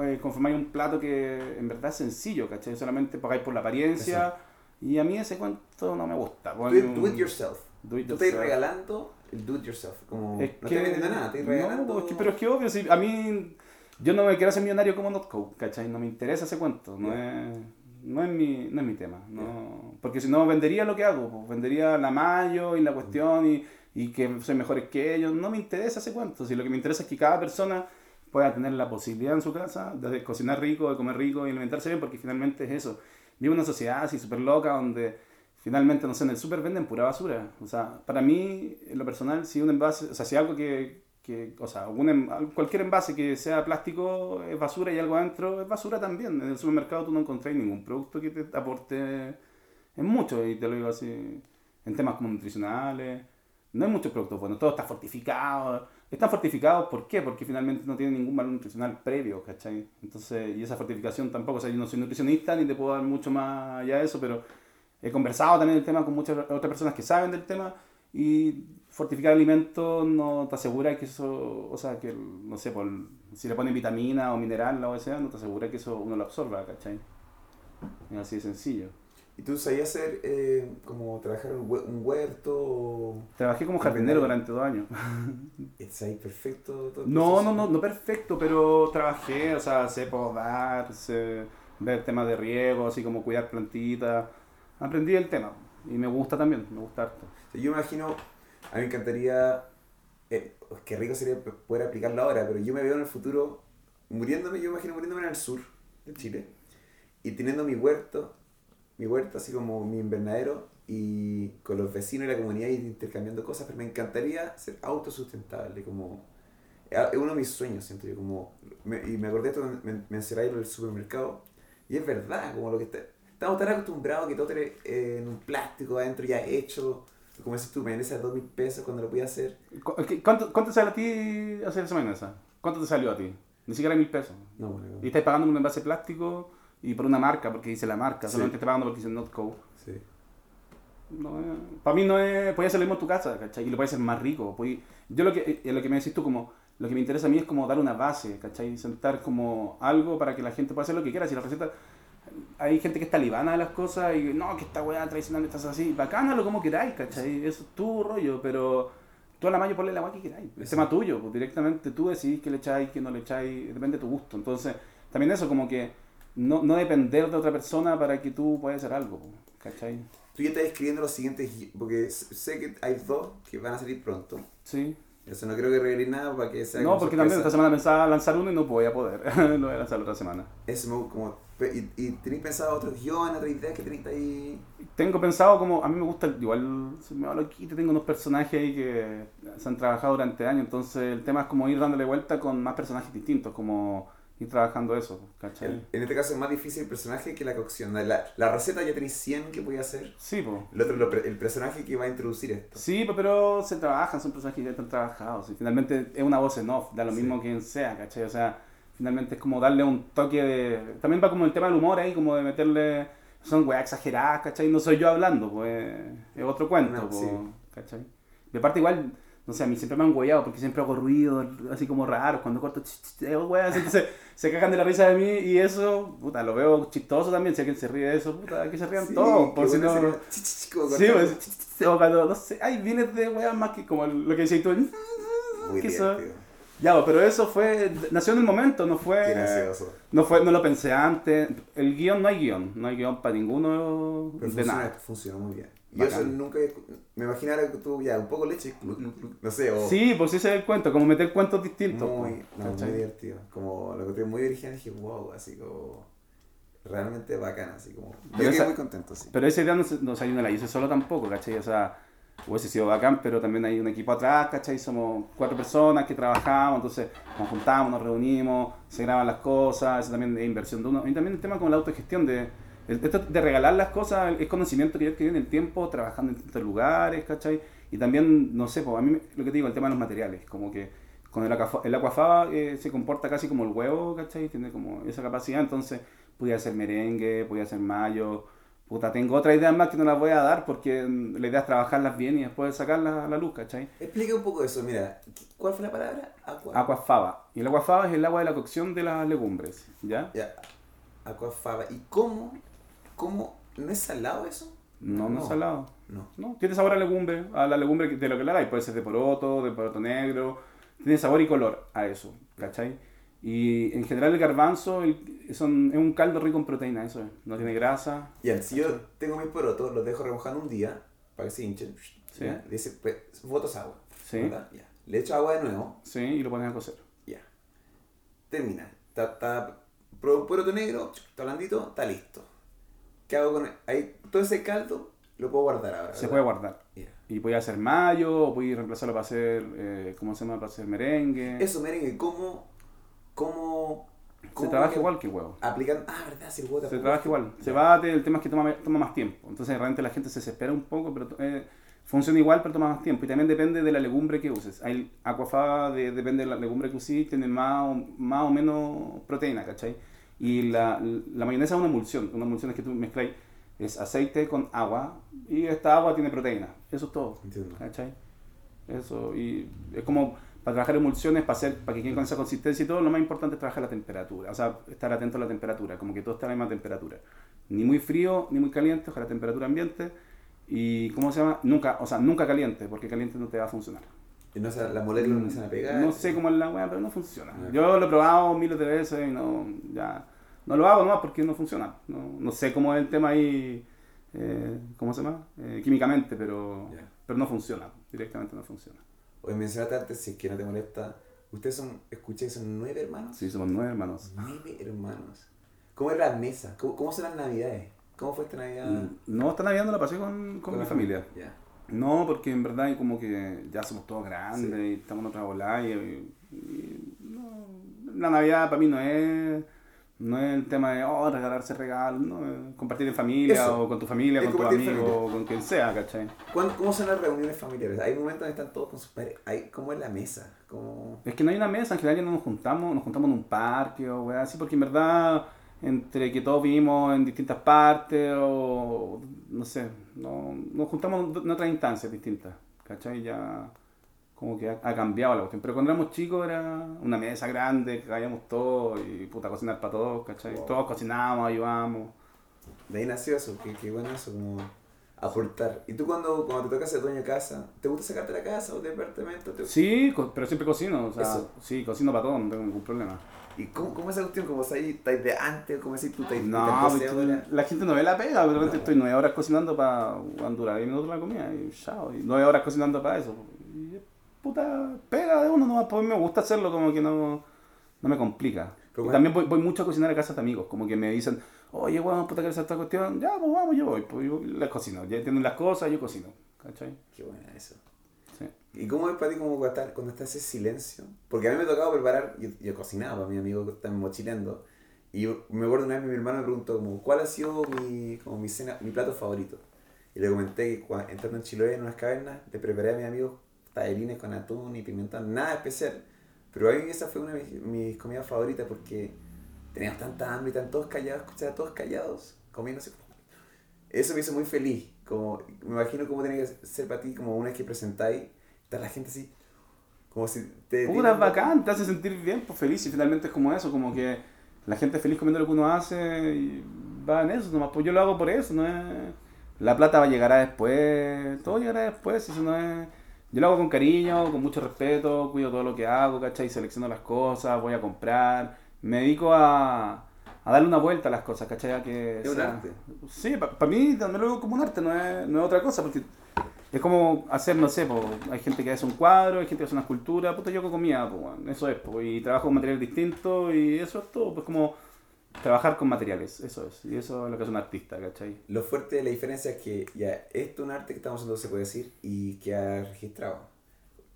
eh, conformáis un plato que en verdad es sencillo, ¿cachai? Solamente pagáis por la apariencia y a mí ese cuento no me gusta. Do it, do it yourself. do it Tú estás regalando el do it yourself. Como, Es no que, vendiendo nada, estás regalando. No, es que- pero es que obvio, si a mí yo no me quiero hacer millonario como Notco, ¿cachai? No me interesa ese cuento, no, es, no, es, mi, no es mi tema. No, Porque si no, vendería lo que hago, pues, vendería la mayo y la cuestión y, y que soy mejores que ellos. No me interesa ese cuento, si lo que me interesa es que cada persona pueda tener la posibilidad en su casa de cocinar rico, de comer rico y alimentarse bien, porque finalmente es eso. Vive una sociedad así súper loca donde finalmente, no sé, en el súper venden pura basura. O sea, para mí, en lo personal, si un envase, o sea, si algo que, que o sea, en- cualquier envase que sea plástico es basura y algo adentro es basura también. En el supermercado tú no encontrás ningún producto que te aporte en mucho, y te lo digo así, en temas como nutricionales. No hay muchos productos buenos, todo está fortificado. Están fortificados, ¿por qué? Porque finalmente no tienen ningún valor nutricional previo, ¿cachai? Entonces, y esa fortificación tampoco, o sea, yo no soy nutricionista ni te puedo dar mucho más allá de eso, pero he conversado también el tema con muchas otras personas que saben del tema y fortificar alimentos no te asegura que eso, o sea, que, no sé, por, si le ponen vitamina o mineral que sea, no te asegura que eso uno lo absorba, ¿cachai? Es así de sencillo. ¿Y tú sabías hacer eh, como trabajar un, hue- un huerto? o- Trabajé como jardinero durante dos años. [LAUGHS] ¿Es ahí perfecto? todo No, no, no, no perfecto, pero trabajé, o sea, sé podar, sé ver temas de riego, así como cuidar plantitas. Aprendí el tema y me gusta también, me gusta harto. Yo imagino, a mí me encantaría, eh, qué rico sería poder aplicarlo ahora, pero yo me veo en el futuro muriéndome, yo me imagino muriéndome en el sur de Chile y teniendo mi huerto, mi huerto así como mi invernadero y con los vecinos y la comunidad ir intercambiando cosas, pero me encantaría ser autosustentable, como es uno de mis sueños, siento yo, como, me- y me acordé de esto cuando men- mencionáis lo del supermercado, y es verdad, como lo que está, estamos tan acostumbrados que todo tiene eh, en un plástico adentro ya hecho, como dices tú, mayonesa de dos mil pesos cuando lo podía hacer. Cu- ¿qué- ¿Cuánto, cuánto te sale a ti hacer esa mayonesa? ¿Cuánto te salió a ti? Ni siquiera mil pesos. No, bueno, Y estás pagando un envase plástico y por una marca, porque dice la marca, Sí. solamente estás pagando porque dice Notco. sí. No, para mí no es. Puedes hacer lo mismo en tu casa, ¿cachai? Y lo puedes hacer más rico. puedes- yo lo que, eh, lo que me decís tú, como. Lo que me interesa a mí es como dar una base, ¿cachai? Sentar como algo para que la gente pueda hacer lo que quiera. Si la receta. Hay gente que es talibana de las cosas y no, que esta weá tradicional estás así. Bacánalo como queráis, ¿cachai? Eso es tu rollo, pero. Tú a la mayo ponle la weá que queráis. Es tema tuyo, pues directamente tú decidís que le echáis, que no le echáis, depende de tu gusto. Entonces, también eso, como que no, no depender de otra persona para que tú puedas hacer algo, ¿cachai? Tú ya estás escribiendo los siguientes, gui- porque sé que hay dos que van a salir pronto. Sí. Eso no creo que reveles nada para que sea No, porque sorpresa. también esta semana pensaba lanzar uno y no voy a poder. [LAUGHS] lo voy a lanzar la otra semana. Me- como, y, y tenéis pensado otros guiones, otras ideas que tenéis ahí. Tengo pensado como, a mí me gusta, igual se me va loquito, tengo unos personajes ahí que se han trabajado durante años, entonces el tema es como ir dándole vuelta con más personajes distintos, como ir trabajando eso, ¿cachai? En, en este caso es más difícil el personaje que la cocción. La, la receta ya tenéis 100 que podía hacer. Sí, pues. El otro lo el personaje que va a introducir esto. Sí, po, pero se trabajan, son personajes que ya están trabajados. Y finalmente es una voz en off, da lo Sí. mismo quien sea, ¿cachai? O sea, finalmente es como darle un toque de. También va como el tema del humor ahí, como de meterle. Son weas exageradas, ¿cachai? No soy yo hablando, pues es otro cuento, No, po, sí. ¿cachai? Y aparte, igual, no sé, a mí siempre me han hueado porque siempre hago ruido así como raros cuando corto, ch, ch, ch, hago weas, [LAUGHS] entonces se cagan de la risa de mí y eso, puta, lo veo chistoso también. Si alguien se ríe de eso, puta, que se rían Sí, todos, por si bueno no. Sí, pues, o cuando, no sé, hay vienes de weas más que como lo que decís tú. [LAUGHS] que eso- divertido. Ya, pero eso fue, nació en el momento, no fue, gracioso. no fue, no lo pensé antes. El guion, no hay guion, no hay guion para ninguno Pero de funciona, nada. funcionó muy bien. Yo Bacán. eso nunca me imaginaba que tú ya un poco leche, no sé, o Sí, pues ese es el cuento, como meter cuentos distintos. muy, no, muy divertido. Como lo que muy original dije, wow, así como realmente bacán, así como. Yo Pero quedé esa- muy contento, sí. Pero esa idea no, se- no, o sea, yo no la hice solo tampoco, ¿cachai? O sea, hubiese sido bacán, pero también hay un equipo atrás, ¿cachai? Somos cuatro personas que trabajamos, entonces nos juntamos, nos reunimos, se graban las cosas, eso también es inversión de uno. Y también el tema con la autogestión de, esto de regalar las cosas, es conocimiento que yo adquirí el tiempo, trabajando en distintos lugares, ¿cachai? Y también, no sé, pues a mí lo que te digo, el tema de los materiales, como que con el, aquafa- el aquafaba eh, se comporta casi como el huevo, ¿cachai? Tiene como esa capacidad, entonces podía hacer merengue, podía hacer mayo, Puta, tengo otra idea más que no las voy a dar porque mm, la idea es trabajarlas bien y después sacarlas a la luz, ¿cachai? Explica un poco eso, mira, ¿cuál fue la palabra? Aqua. Aquafaba. Y el aquafaba es el agua de la cocción de las legumbres, ¿ya? Ya, aquafaba. ¿Y cómo? ¿Cómo? ¿No es salado eso? No, no, es salado. No. No, tiene sabor a legumbre, a la legumbre de lo que le hagáis. Puede ser de poroto, de poroto negro. Tiene sabor y color a eso, ¿cachai? Y en general el garbanzo el- son, es un caldo rico en proteína, eso es. No tiene grasa. Ya, si yo tengo mis porotos, los dejo remojando un día para que se hinchen. Sí. ¿ya? Dice, pues, botas agua. Sí. Le echo agua de nuevo. Sí, y lo pones a cocer. Ya. termina. Está, está pro- poroto negro, está blandito, está listo. ¿Qué hago con ahí? Todo ese caldo lo puedo guardar ahora. Se ¿verdad? puede guardar. Ya. Y podía hacer mayo, o podía reemplazarlo para hacer, eh, ¿cómo se llama? Para hacer merengue. Eso, merengue, ¿cómo, cómo, se trabaja que igual que huevo. Aplican, ah, verdad, si el huevo Se trabaja igual. Se bate, el tema es que toma, toma más tiempo. Entonces realmente la gente se desespera un poco, pero eh, funciona igual, pero toma más tiempo. Y también depende de la legumbre que uses. Hay aquafaba, de, depende de la legumbre que uses, tiene más o, más o menos proteína, ¿cachai? Y la, la mayonesa es una emulsión. Una emulsión es que tú mezclas es aceite con agua y esta agua tiene proteína. Eso es todo. Entiendo. ¿Cachai? Eso, y es como para trabajar emulsiones, para, hacer, para que queden con esa consistencia y todo, lo más importante es trabajar la temperatura, o sea, estar atento a la temperatura, como que todo está a la misma temperatura. Ni muy frío, ni muy caliente, ojalá temperatura ambiente, y ¿cómo se llama? Nunca, o sea, nunca caliente, porque caliente no te va a funcionar. Y no sé, las moléculas no se van a pegar. No sé cómo es la weá, pero no funciona. Ah. Yo lo he probado miles de veces y no, ya, no lo hago nomás porque no funciona. No, no sé cómo es el tema ahí, eh, ¿cómo se llama? Eh, químicamente, pero, Ya. pero no funciona, directamente no funciona. Oye, mencionaste antes, si es que no te molesta, ustedes son, escuché, son nueve hermanos. Sí, somos nueve hermanos. Nueve hermanos. ¿Cómo era la mesa? ¿Cómo, cómo son las navidades? ¿Cómo fue esta Navidad? Mm, No, esta Navidad no la pasé con, con mi la familia. Ya. No, porque en verdad como que ya somos todos grandes y estamos en otra bola y, y no, la Navidad para mí no es no es el tema de oh, regalarse regalos, no, compartir en familia Eso. o con tu familia, Es con tus amigos, o con quien sea, ¿cachai? ¿Cuándo- ¿Cómo son las reuniones familiares? Hay momentos donde están todos con sus padres. Hay, ¿Cómo es la mesa? ¿Cómo... Es que no hay una mesa, en general ya no nos juntamos, nos juntamos en un parque o weá así, porque en verdad, entre que todos vivimos en distintas partes o no sé, no, nos juntamos en otras instancias distintas, ¿cachai? Ya como que ha, ha cambiado la cuestión. Pero cuando éramos chicos era una mesa grande, que caíamos todos y puta cocinar para todos, ¿cachai? Wow. Todos cocinábamos, ayudábamos. De ahí nació eso, qué, qué bueno eso, como aportar. ¿Y tú cuando, cuando te toca ser dueño de casa, te gusta sacarte la casa o departamento? ¿Te- Sí, co- pero siempre cocino, o sea, Eso. sí, cocino para todos, no tengo ningún problema. ¿Y cómo, cómo es esa cuestión? ¿Cómo estáis de antes? ¿Cómo decís tú? ¿Estáis No, estáis porque ahora? la gente no ve la pega, pero de No. estoy nueve horas cocinando para durar 10 minutos la comida y chao, y nueve horas cocinando para eso. Puta pega de uno, no, pues me gusta hacerlo como que no, no me complica. Y bueno. también voy, voy mucho a cocinar a casas de amigos, como que me dicen, oye, weón, puta, ¿quieres hacer esta cuestión? Ya, pues vamos, yo voy, pues yo les cocino. Ya tienen las cosas, yo cocino, ¿cachai? Qué buena eso. Sí. ¿Y cómo es para ti como cuando está, cuando está ese silencio? Porque a mí me ha tocado preparar, yo, yo cocinaba mi amigo que está mochileando, y yo- me acuerdo una vez mi hermano me preguntó como, ¿cuál ha sido mi, como mi, cena, mi plato favorito? Y le comenté que cua- entrando en Chiloé en unas cavernas, le preparé a mis amigos tallarines con atún y pimentón, nada especial. Pero a mí esa fue una de mis, mis comidas favoritas porque teníamos tanta hambre y estaban todos callados, escuchaba todos callados, comiéndose. Eso me hizo muy feliz. Como, me imagino cómo tiene que ser para ti, como una vez que presentáis, está la gente así, como si te... Puta, es bacán, te hace sentir bien, pues feliz y finalmente es como eso, como que la gente es feliz comiendo lo que uno hace y va en eso nomás, pues yo lo hago por eso, no es... La plata va a llegar a después, todo llegará después, eso no es... Yo lo hago con cariño, con mucho respeto, cuido todo lo que hago, ¿cachai? Selecciono las cosas, voy a comprar, me dedico a, a darle una vuelta a las cosas, ¿cachai? A que Es un sea- arte. Sí, para mí también lo veo como un arte, no es, no es otra cosa, porque es como hacer, no sé, po, hay gente que hace un cuadro, hay gente que hace una escultura, puta, yo hago comida, po, eso es, po, y trabajo con materiales distintos y eso es todo, pues como trabajar con materiales, eso es, y eso es lo que es un artista, ¿cachai? Lo fuerte de la diferencia es que ya esto es un arte que estamos haciendo, se puede decir, y que ha registrado.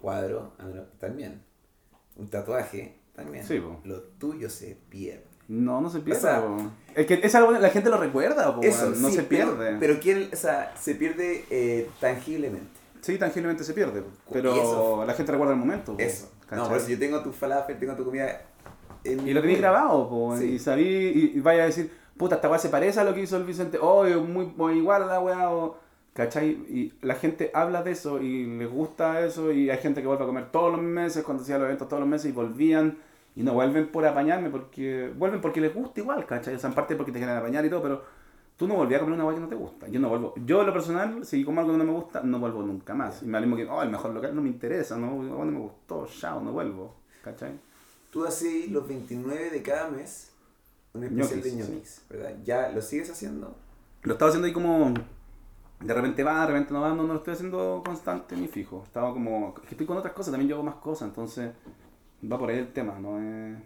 Cuadro, ah, también. Un tatuaje, también. Sí, po. Lo tuyo se pierde. No, no se pierde, O sea, es que es algo la gente lo recuerda, po, Eso, no sí, se pero- pierde. Pero, quién, o sea, se pierde eh, tangiblemente. Sí, tangiblemente se pierde, pero eso- la gente recuerda el momento. Eso. No, por eso yo tengo tu falafel, tengo tu comida. Y lo tenéis grabado, po, Sí. y salí y, y vaya a decir, puta, esta weá se parece a lo que hizo el Vicente, oh, es muy, muy igual a la weá, o, ¿cachai? Y la gente habla de eso y les gusta eso, y hay gente que vuelve a comer todos los meses, cuando hacía los eventos todos los meses, y volvían, y no vuelven por apañarme, porque vuelven porque les gusta igual, ¿cachai? O sea, en parte porque te quieren apañar y todo, pero tú no volvías a comer una weá que no te gusta. Yo no vuelvo. Yo, en lo personal, si como algo que no me gusta, no vuelvo nunca más. Y me mismo que, oh, el mejor local no me interesa, no, no me gustó, chao, no vuelvo, ¿cachai? Tú haces los 29 de cada mes un especial Ñoquis, de sí. ñoquis, ¿verdad? ¿Ya lo sigues haciendo? Lo estaba haciendo ahí como. De repente va, de repente no va, no, no lo estoy haciendo constante ni fijo. Estaba como. es que estoy con otras cosas, también yo hago más cosas, entonces va por ahí el tema, no es.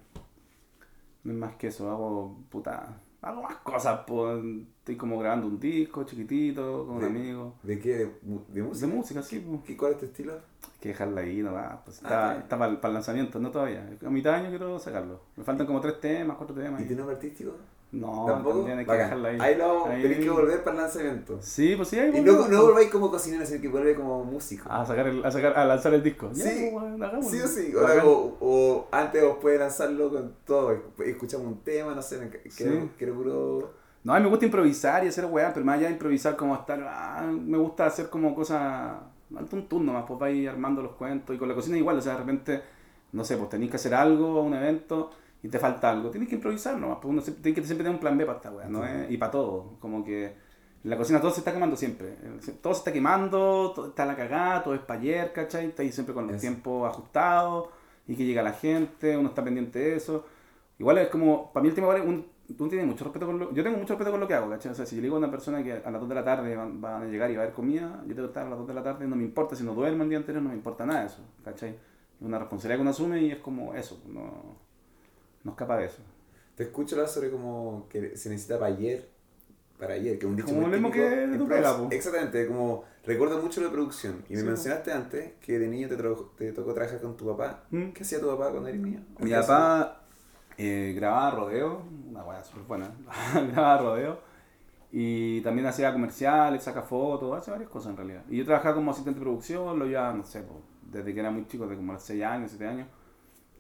No es más que eso, hago puta. Hago más cosas, pues. Estoy como grabando un disco chiquitito con un amigo. ¿De qué? ¿De, mu- de De música? música, sí, pues. ¿Qué, ¿Cuál es tu estilo? Hay que dejarla ahí, no va. Pues Ah, está, está para, el lanzamiento, no todavía. A mitad de año quiero sacarlo. Me faltan como tres temas, cuatro temas. ¿Y tu nombre artístico? No, ¿Tampoco? también hay que dejarla ahí. Ahí lo Ahí. tenés que volver para el lanzamiento. Sí, pues sí, ahí Y no, no pues. volváis como cocinero, sino que vuelve como músico. A sacar el, a sacar, a lanzar el disco. Ya, Sí, pues, bueno, hagámoslo. Sí o sí, o, Bacán. o, o antes os puede lanzarlo con todo, escuchamos un tema, no sé, me quiero, Sí. quiero puro... No, a mí me gusta improvisar y hacer weá, pero más allá de improvisar como estar, ah, me gusta hacer como cosas, al tuntún nomás, pues vais armando los cuentos y con la cocina igual, o sea, de repente, no sé, pues tenéis que hacer algo, un evento y te falta algo, tienes que improvisar nomás, pues uno se- tiene que siempre tener un plan B para esta weá, ¿no? es? Y para todo, como que en la cocina todo se está quemando siempre, eh, todo se está quemando, todo está la cagada, todo es pa' ayer, ¿cachai? Está ahí siempre con los tiempos ajustados y que llega la gente, uno está pendiente de eso. Igual es como, para mí el tema es un, tú tienes mucho respeto con lo, yo tengo mucho respeto con lo que hago, ¿cachai? O sea, si yo le digo a una persona que a las 2 de la tarde van, van a llegar y va a haber comida, yo tengo que estar a las 2 de la tarde, no me importa si no duermo el día anterior, no me importa nada de eso, ¿cachai? Es una responsabilidad que uno asume y es como eso, no, no escapa de eso. Te escucho hablar sobre como que se necesita para ayer, para ayer, que es un dicho Como muy típico que en tu pega. Exactamente, como recuerdo mucho la producción. Y me Sí, po. mencionaste antes que de niño te, te tocó trabajar con tu papá. ¿Mm? ¿Qué hacía tu papá cuando eres niño? ¿O Mi papá eh, grababa rodeo, una weá súper buena, [LAUGHS] grababa rodeo y también hacía comerciales, saca fotos, hace varias cosas en realidad. Y yo trabajaba como asistente de producción, lo llevaba, no sé, po, desde que era muy chico, de como los 6 años, 7 años.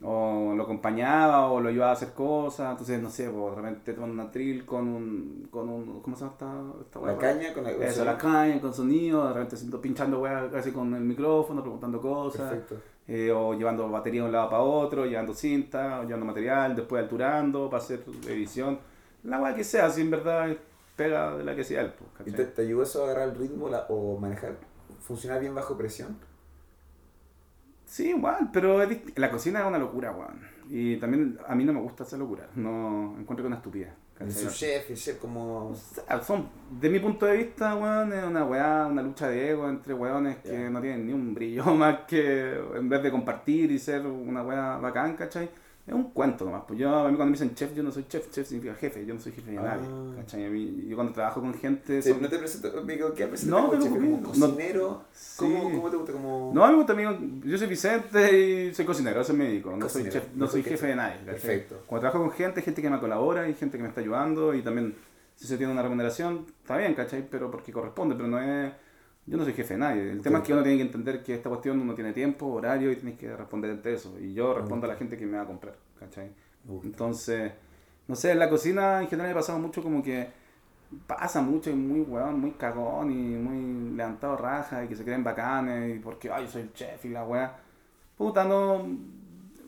O lo acompañaba o lo ayudaba a hacer cosas, entonces no sé, po, de repente tomando una trill con un, con un, ¿cómo se llama esta, esta La caña con la... Eso, la caña con sonido, de repente siento pinchando weá casi con el micrófono, preguntando cosas. Eh, o llevando batería de un lado para otro, llevando cinta, o llevando material, después alturando para hacer edición. La weá que sea, si en verdad pega de la que sea el pues, ¿Y te, te ayudó eso a agarrar el ritmo la- o manejar, funcionar bien bajo presión? Sí, igual, pero la cocina es una locura, weón. Y también a mí no me gusta hacer locura, no encuentro que una estupidez. El subchef, el chef como... O sea, son, de mi punto de vista, weón, es una weá, una lucha de ego entre weones que no tienen ni un brillo [LAUGHS] más que en vez de compartir y ser una weá bacán, ¿cachai? Es un cuento nomás. Pues yo, a mí cuando me dicen chef, yo no soy chef, chef significa jefe, yo no soy jefe de Ah. nadie, ¿cachai? A mí- yo cuando trabajo con gente... Sí, son- no te presento, me digo, ¿qué presento No, como pero chef? ¿por ¿Como? No. cocinero? ¿Cómo, Sí. ¿Cómo te gusta? Como... No, a mí me gusta, amigo, yo soy Vicente y soy cocinero, soy médico, no soy, chef, no soy jefe de nadie. ¿cachai? Perfecto. Cuando trabajo con gente, gente que me colabora y gente que me está ayudando y también si se tiene una remuneración, está bien, ¿cachai? Pero porque corresponde, pero no es... Yo no soy jefe de nadie. El tema es que uno tiene que entender que esta cuestión uno tiene tiempo, horario y tienes que responder ante eso. Y yo respondo a la gente que me va a comprar, ¿cachai? Entonces, no sé, en la cocina en general he pasado mucho como que pasa mucho y muy weón, muy cagón y muy levantado raja y que se creen bacanes y porque, ay, soy el chef y la weá. Puta, no...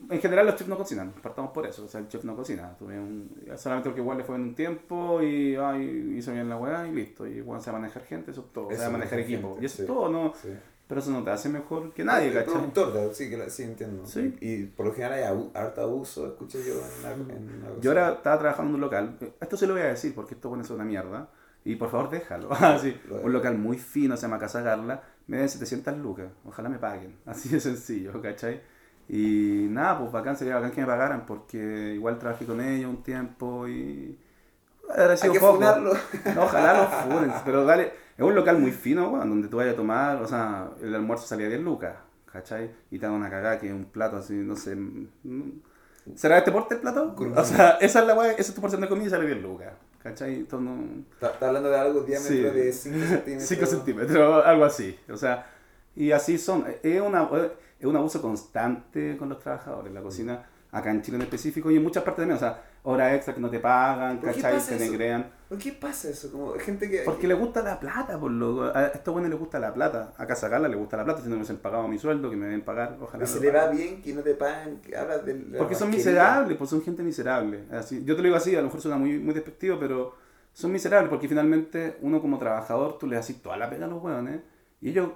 En general los chefs no cocinan, partamos por eso, o sea, el chef no cocina. Tuve un- solamente porque igual le fue en un tiempo y ay, hizo bien la weá y listo. Y igual sabe manejar gente, eso es todo, Eso, sabe manejar equipo. gente, y eso sí. es todo, ¿no? Sí. Pero eso no te hace mejor que nadie, ¿cachai? productor, de- sí, que sí, entiendo. Sí. Y por lo general hay abu- harto abuso, escuché yo en la, en la Yo ahora estaba trabajando en un local, esto se lo voy a decir porque esto pone una mierda, y por favor déjalo. [LAUGHS] Así, un local muy fino, se llama Casa Garla, me den 700 lucas, ojalá me paguen, [LAUGHS] así de sencillo, ¿cachai? Y nada, pues bacán, sería bacán que me pagaran porque igual trabajé con ellos un tiempo y... Habrá Hay que poco. No, ojalá lo funen, pero dale, es un local muy fino, weón, donde tú vayas a tomar, o sea, el almuerzo salía 10 lucas, ¿cachai? Y te dan una cagada que es un plato así, no sé... mm, ¿Será este porte el plato? O sea, esa es la esa es tu porción de comida y sale 10 lucas, ¿cachai? No... Está, está hablando de algo diámetro Sí. de 5 [LAUGHS] centímetros. 5 centímetros, algo así. O sea, y así son. Es, una, es un abuso constante con los trabajadores. La cocina, acá en Chile en específico y en muchas partes también. O sea, horas extra que no te pagan, ¿Por qué ¿cachai? Te negrean. ¿Por qué pasa eso? Como gente que... Porque le gusta la plata, por lo A estos buenos les gusta la plata. A Casa Gala le gusta la plata. Si no me han pagado mi sueldo, que me deben pagar, ojalá. que se le va bien, que no te pagan, que hablas de la Porque son miserables, pues son gente miserable. Así, yo te lo digo así, a lo mejor suena muy, muy despectivo, pero son miserables porque finalmente uno como trabajador, tú le haces toda la pega a los hueones y ellos,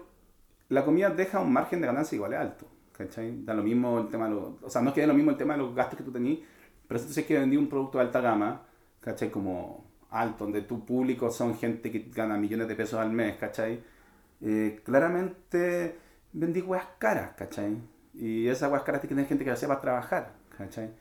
la comida deja un margen de ganancia igual es alto. ¿Cachai? Da lo mismo el tema o sea, no es que da lo mismo el tema de los gastos que tú tenías, pero si tú sabes que vendí un producto de alta gama, ¿cachai? Como alto, donde tu público son gente que gana millones de pesos al mes, ¿cachai? Eh, claramente vendí hueas caras, ¿cachai? Y esas hueas caras tener gente que las sepa trabajar, ¿cachai?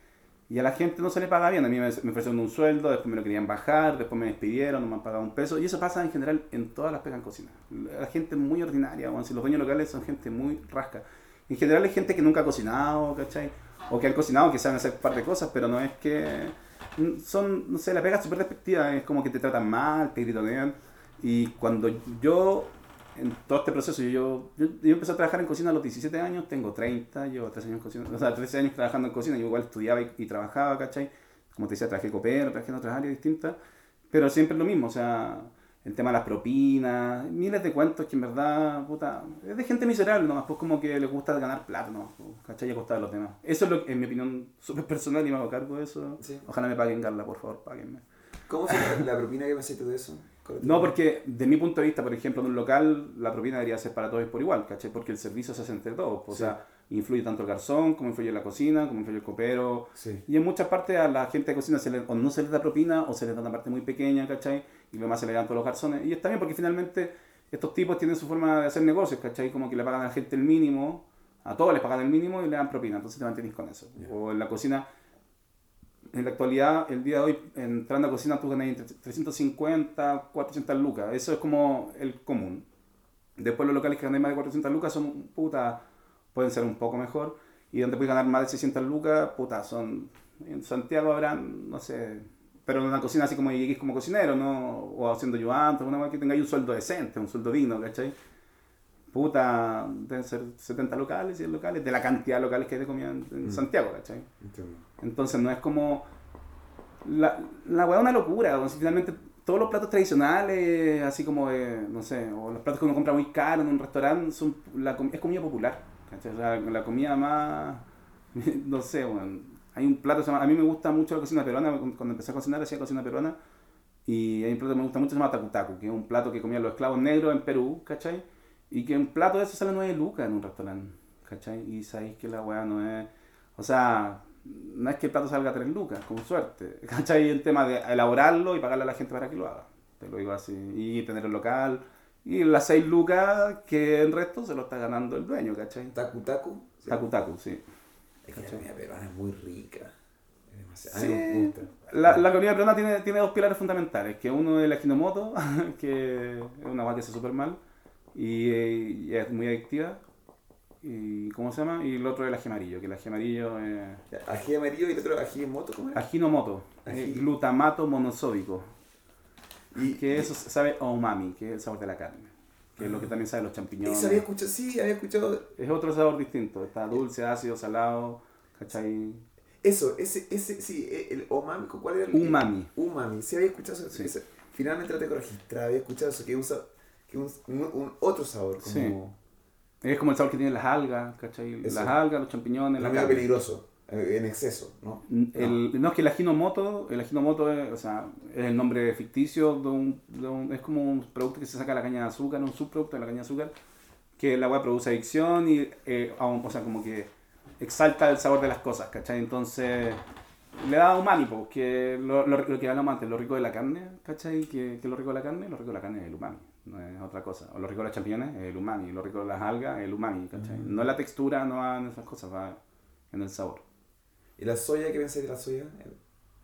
Y a la gente no se le paga bien. A mí me, ofrecieron un sueldo, después me lo querían bajar, después me despidieron, no me han pagado un peso. Y eso pasa en general en todas las pegas en cocina. La gente es muy ordinaria, bueno, si los dueños locales son gente muy rasca. En general hay gente que nunca ha cocinado, ¿cachai? O que han cocinado, que saben hacer un par de cosas, pero no es que... Son, no sé, la pega es súper despectiva, es como que te tratan mal, te gritonean. Y cuando yo, en todo este proceso, yo, yo, yo empecé a trabajar en cocina a los 17 años, tengo 30, llevo 13 años, cocinando, o sea, 13 años trabajando en cocina, yo igual estudiaba y, y trabajaba, ¿cachai? Como te decía, trabajé copero, trabajé en otras áreas distintas, pero siempre es lo mismo, o sea, el tema de las propinas, miles de cuentos que en verdad, puta, es de gente miserable nomás, pues como que les gusta ganar plata nomás, pues, ¿cachai? Y a costa de los demás. Eso es lo que, en mi opinión, súper personal y me hago cargo de eso. Sí. Ojalá me paguen Carla, por favor, páguenme. ¿Cómo fue la, propina que pensaste tú de eso? No, porque de mi punto de vista, por ejemplo, en un local, la propina debería ser para todos por igual, ¿cachai? Porque el servicio se hace entre todos. O Sí. sea, influye tanto el garzón, como influye la cocina, como influye el copero. Sí. Y en muchas partes a la gente de cocina se le, o no se les da propina o se les da una parte muy pequeña, ¿cachai? Y lo demás se le dan todos los garzones. Y está bien porque finalmente estos tipos tienen su forma de hacer negocios, ¿cachai? Como que le pagan a la gente el mínimo, a todos les pagan el mínimo y le dan propina. Entonces te mantienes con eso. O en la cocina, en la actualidad, el día de hoy, entrando a cocina tú ganas entre 350, 400 lucas. Eso es como el común. Después los locales que ganan más de 400 lucas son, puta, pueden ser un poco mejor. Y donde puedes ganar más de 600 lucas, puta, son... En Santiago habrán, no sé... Pero en una cocina así como lleguéis como cocinero, ¿no? O haciendo ayudante, una vez que tengáis un sueldo decente, un sueldo digno, ¿cachai? Puta, deben ser 70 locales, 100 locales, de la cantidad de locales que hay de comida en, en Mm. Santiago, ¿cachai? Entiendo. Entonces no es como. La, la es una locura. o finalmente, todos los platos tradicionales, así como de, no sé, o los platos que uno compra muy caro en un restaurante, son la, es comida popular. sea, la comida más. [LAUGHS] No sé, weón. Hay un plato, a mí me gusta mucho la cocina peruana. Cuando empecé a cocinar, hacía cocina peruana. Y hay un plato que me gusta mucho, se llama takutaku, que es un plato que comían los esclavos negros en Perú, ¿cachai? Y que un plato de eso sale 9 lucas en un restaurante, ¿cachai? Y sabéis que la weá no es. O sea, no es que el plato salga a 3 lucas, con suerte, [LAUGHS] ¿cachai? El tema de elaborarlo y pagarle a la gente para que lo haga, te lo digo así. Y tener el local. Y las 6 lucas que el resto se lo está ganando el dueño, ¿cachai? Taku Taku. Sí. Takutaku, sí. Es que la comida peruana es muy rica. Es demasiado. Sí, me gusta. La, la comida peruana tiene, tiene dos pilares fundamentales, que uno es el ajinomoto, [LAUGHS] que es una vaca que hace súper mal y, eh, y es muy adictiva, y ¿cómo se llama? Y el otro es el ají amarillo, que el ají amarillo es Ya, Ají amarillo y el otro ají moto, ¿cómo era? ajinomoto, Ají. es glutamato monosódico, Y, que eso sabe a umami, que es el sabor de la carne, que es lo que también sabe los champiñones. Eso había escuchado, sí, había escuchado. Es otro sabor distinto, está dulce, ácido, salado, ¿cachai? Eso, ese, ese, sí, e, el umami, ¿cuál era el? Umami. Umami, sí había escuchado eso. Sí. finalmente lo tengo registrado, había escuchado eso, que es un, sa- que un, un, un otro sabor, como... Sí. Es como el sabor que tienen las algas, ¿cachai? Eso. Las algas, los champiñones, Es la medio carne. peligroso, en exceso, ¿no? El, no, es que el ajinomoto, el ajinomoto es, o sea, es el nombre ficticio de un, de un- es como un producto que se saca de la caña de azúcar, un subproducto de la caña de azúcar, que el agua produce adicción y, eh, o sea, como que exalta el sabor de las cosas, ¿cachai? Entonces, le da umami, porque lo, lo, lo que hablamos antes, lo rico de la carne, ¿cachai? Que, que lo rico de la carne, lo rico de la carne es el umami, no es otra cosa. O lo rico de los champiñones es el umami, lo rico de las algas es el umami, ¿cachai? Mm. No es la textura, no va en esas cosas, va en el sabor. ¿Y la soya? ¿Qué pensáis de la soya?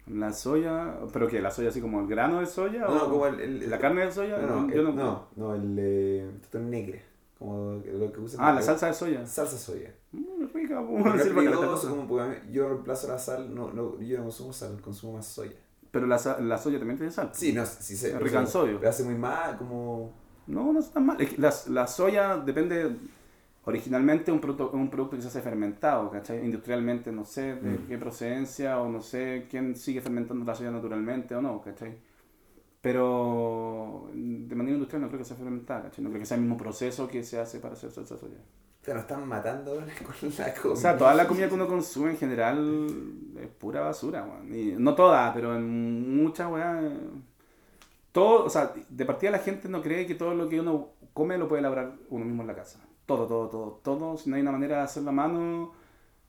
La soya, pero que la soya así como el grano de soya No, o como el... el- la carne de soya, No, no, yo el- no, no, el eh, negre, como lo que usan... Ah, la salsa de soya. Salsa soya. Mm, rica, calentar como porque yo reemplazo la sal, no, no, yo no consumo sal, consumo más soya. Pero la, la soya también tiene sal. Sí, no, sí se... Es rica en sodio. Pero hace muy mal, como... No, no mal. Es que la, la soya depende. Originalmente un producto, un producto que se hace fermentado, ¿cachai? Industrialmente, no sé de Mm. qué procedencia o no sé quién sigue fermentando la soya naturalmente o no, ¿cachai? Pero de manera industrial no creo que sea fermentada, ¿cachai? No creo que sea el mismo proceso que se hace para hacer salsa soya. Te lo están matando con la comida. O sea, toda la comida que uno consume en general es pura basura, weón. Y no toda, pero en muchas, weón. Todo, o sea, de partida la gente no cree que todo lo que uno come lo puede elaborar uno mismo en la casa. Todo, todo, todo, todo. Si no hay una manera de hacerlo a mano,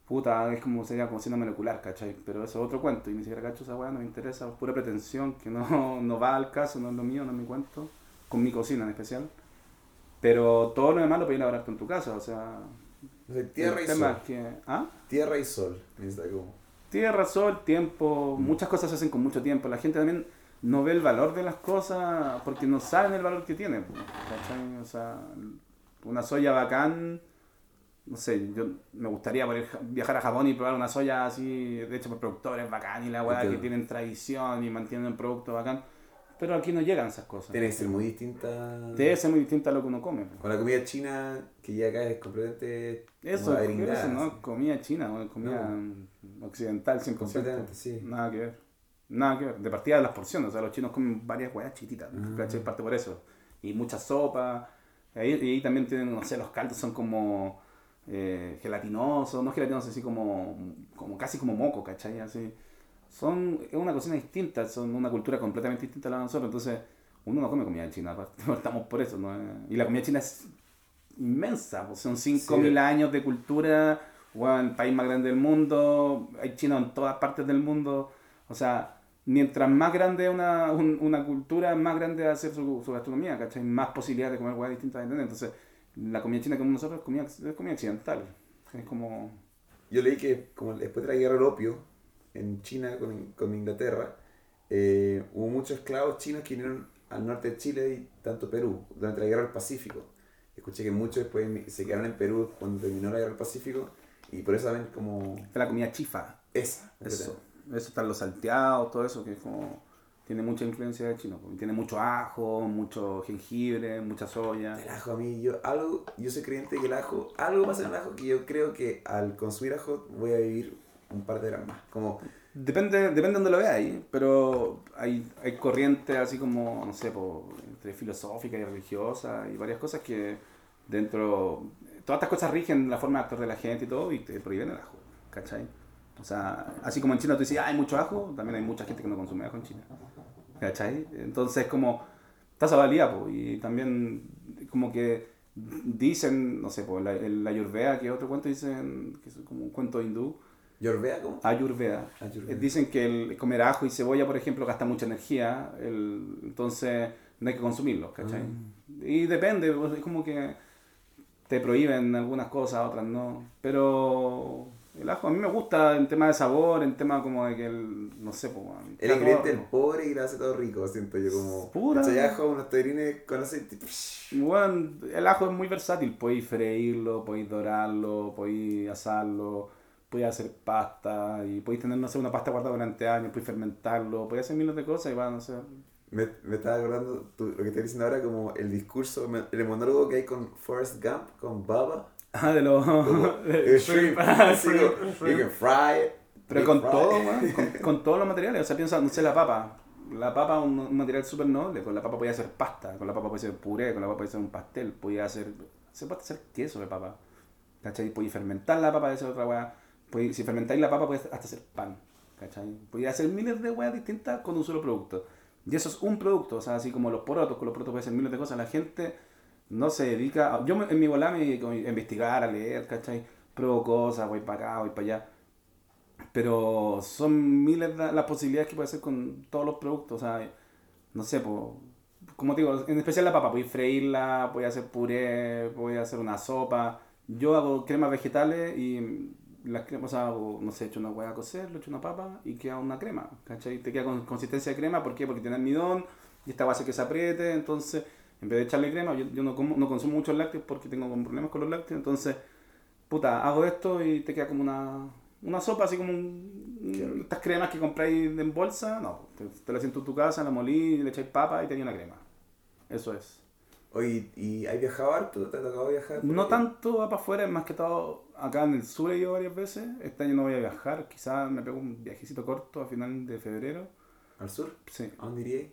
puta, es como sería cocina molecular, ¿cachai? Pero eso es otro cuento. Y ni siquiera cacho esa weá, no me interesa. Pura pretensión que no, no va al caso, no es lo mío, no es mi cuento. Con mi cocina en especial. Pero todo lo demás lo puedes elaborar tú en tu casa, o sea. O sea, tierra y sol. que. ¿Ah? Tierra y sol. Necesita como... Tierra, sol, tiempo, muchas cosas se hacen con mucho tiempo. La gente también no ve el valor de las cosas porque no saben el valor que tienen. ¿cachai? O sea, una soya bacán, no sé, yo me gustaría poder ja- viajar a Japón y probar una soya así, de hecho por productores bacán y la weá que tienen tradición y mantienen el producto bacán. Pero aquí no llegan esas cosas. Tiene que ser muy distinta. Debe ser muy distinta a lo que uno come. Con la comida china que ya acá es completamente. Eso, eso no comida china, comida occidental 100%. Completamente, sí. Nada que ver. Nada que ver. De partida de las porciones, o sea, los chinos comen varias hueás chiquititas, Ah. ¿cachai? Parte por eso. Y mucha sopa. Ahí, y ahí también tienen, no sé, los caldos son como eh, gelatinosos, no gelatinosos, así como, como casi como moco, ¿cachai? Así. Son, es una cocina distinta, son una cultura completamente distinta a la de nosotros, entonces uno no come comida china, [LAUGHS] partamos por eso, ¿no? Y la comida china es inmensa, pues son 5.000 Sí. años de cultura, el país más grande del mundo, hay chinos en todas partes del mundo, o sea, mientras más grande es una, un- una cultura, más grande va a ser su, su gastronomía, ¿cachai? Más posibilidades de comer huevas distintas tener, entonces la comida china que nosotros es comida, es comida occidental, es como... Yo leí que como después de la guerra del opio en China con, con Inglaterra, eh, hubo muchos esclavos chinos que vinieron al norte de Chile y tanto Perú durante la guerra del Pacífico. Escuché que muchos después se quedaron en Perú cuando terminó la guerra del Pacífico y por eso saben como la comida chifa, esa. Eso, eso están los salteados, todo eso que es como tiene mucha influencia de chino, tiene mucho ajo, mucho jengibre, mucha soya. El ajo a mí, yo, algo, yo soy creyente que el ajo, algo pasa en el ajo que yo creo que al consumir ajo voy a vivir un par de más. Como, Depende, depende de donde lo veáis, pero hay, hay corrientes así como, no sé, po, entre filosófica y religiosa y varias cosas que dentro, todas estas cosas rigen la forma de actuar de la gente y todo y te prohíben el ajo, ¿cachai? O sea, así como en China tú dices, "Ah, hay mucho ajo, también hay mucha gente que no consume ajo en China, ¿cachai? Entonces como, esa valía, po, y también como que dicen, no sé, po, la, la Ayurveda, que otro cuento, dicen que es como un cuento hindú, Yorvea. Ayurveda. Ayurveda. Eh, Dicen que el comer ajo y cebolla, por ejemplo, gasta mucha energía, el- entonces no hay que consumirlos, ¿cachai? Ah. Y depende, pues, es como que te prohíben algunas cosas, otras no. Pero el ajo a mí me gusta en tema de sabor, en tema como de que el, no sé, pues, El ingrediente pobre y lo hace todo rico, siento yo como. Pura. Echai ajo, unos tallarines con aceite. Bueno, el ajo es muy versátil, podéis freírlo, podéis dorarlo, podéis asarlo, podéis hacer pasta y podéis tener, no sé, una pasta guardada durante años, podéis fermentarlo, podéis hacer miles de cosas y van a ser... Me, me estaba acordando tú- lo que estás diciendo ahora, como el discurso, el monólogo que hay con Forrest Gump, con Baba. Ah, de los... Shrimp, you can fry it. Pero con fry todo, weón, con, con todos los materiales. O sea, piensa, no sé, la papa. La papa es un, un material súper noble. Con la papa podía hacer pasta, con la papa puede hacer puré, con la papa puede hacer un pastel, podía hacer... Se puede hacer queso de papa. ¿Cachai? Podía fermentar la papa de esa otra weá. Podía- Si fermentáis la papa, podéis hasta hacer pan. ¿Cachai? Podía hacer miles de weas distintas con un solo producto. Y eso es un producto, o sea, así como los porotos, con los porotos puede hacer miles de cosas. La gente no se dedica. yo en mi volá me a investigar, a leer, ¿cachai? Pruebo cosas, voy para acá, voy para allá. Pero son miles la- las posibilidades que puede hacer con todos los productos. O sea, no sé, po, como te digo, en especial la papa, podéis freírla, podéis hacer puré, podéis hacer una sopa. Yo hago cremas vegetales y las cremas, o sea, hago, no sé, echo una hueá a cocer, le echo una papa y queda una crema, ¿cachai? Te queda con consistencia de crema, ¿por qué? Porque tiene almidón y esta base que se apriete, entonces, en vez de echarle crema, yo, yo no, como, no consumo muchos lácteos porque tengo problemas con los lácteos, entonces, puta, hago esto y te queda como una, una sopa, así como un- estas cremas que compráis en bolsa, no, te, te la siento en tu casa, la molí, le echáis papa y tenía una crema. Eso es. Oye, ¿y hay viajado harto? ¿Te ha tocado viajar? No Porque- tanto va para afuera, más que todo acá en el sur he ido varias veces. Este año no voy a viajar, quizás me pego un viajecito corto a final de febrero. ¿Al sur? Sí. ¿A dónde iríais?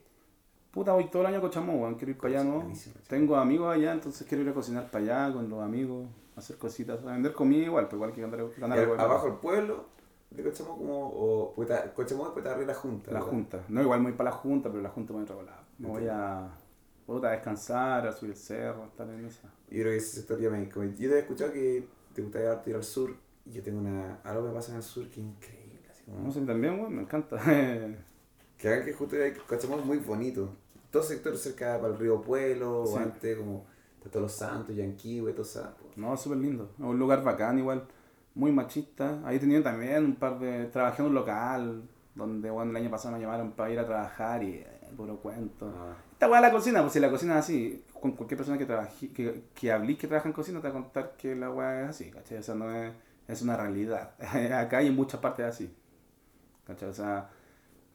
Puta, voy todo el año a Cochamó, quiero ir para allá, ¿no? Buenísimo. Tengo amigos allá, entonces quiero ir a cocinar para allá con los amigos, hacer cositas, a vender comida igual, pues igual que ganar, ganar plata. ¿Abajo el pueblo de Cochamó como, o Cochamó después está arriba la Junta? La ¿verdad? Junta. No, igual voy para la Junta, pero la Junta me voy a. Me voy a, puta, a descansar, a subir el cerro, a estar en esa. Yo creo que ese sector ya me... como- Yo te he escuchado que te gustaría ir al sur y yo tengo una... Algo que me pasa en el sur que es increíble. Así como, No sé, también, weón, me encanta. [LAUGHS] Que hagan que justo ahí Cochamó es muy bonito. Todo sector cerca para el río Pueblo, Sí. o antes como... Está todos los santos, Yanquihue, todo eso. No, súper lindo. Es un lugar bacán igual. muy machista. Ahí tenía también un par de... Trabajé en un local donde bueno, el año pasado me llamaron para ir a trabajar y eh, puro cuento. Ah. Esta weá la cocina, pues si la cocina es así, con cualquier persona que trabaje, que, que hablé que trabaja en cocina te va a contar que la weá es así, ¿cachai? O sea, no es, es una realidad. [LAUGHS] Acá hay en muchas partes así. ¿Cachai? O sea,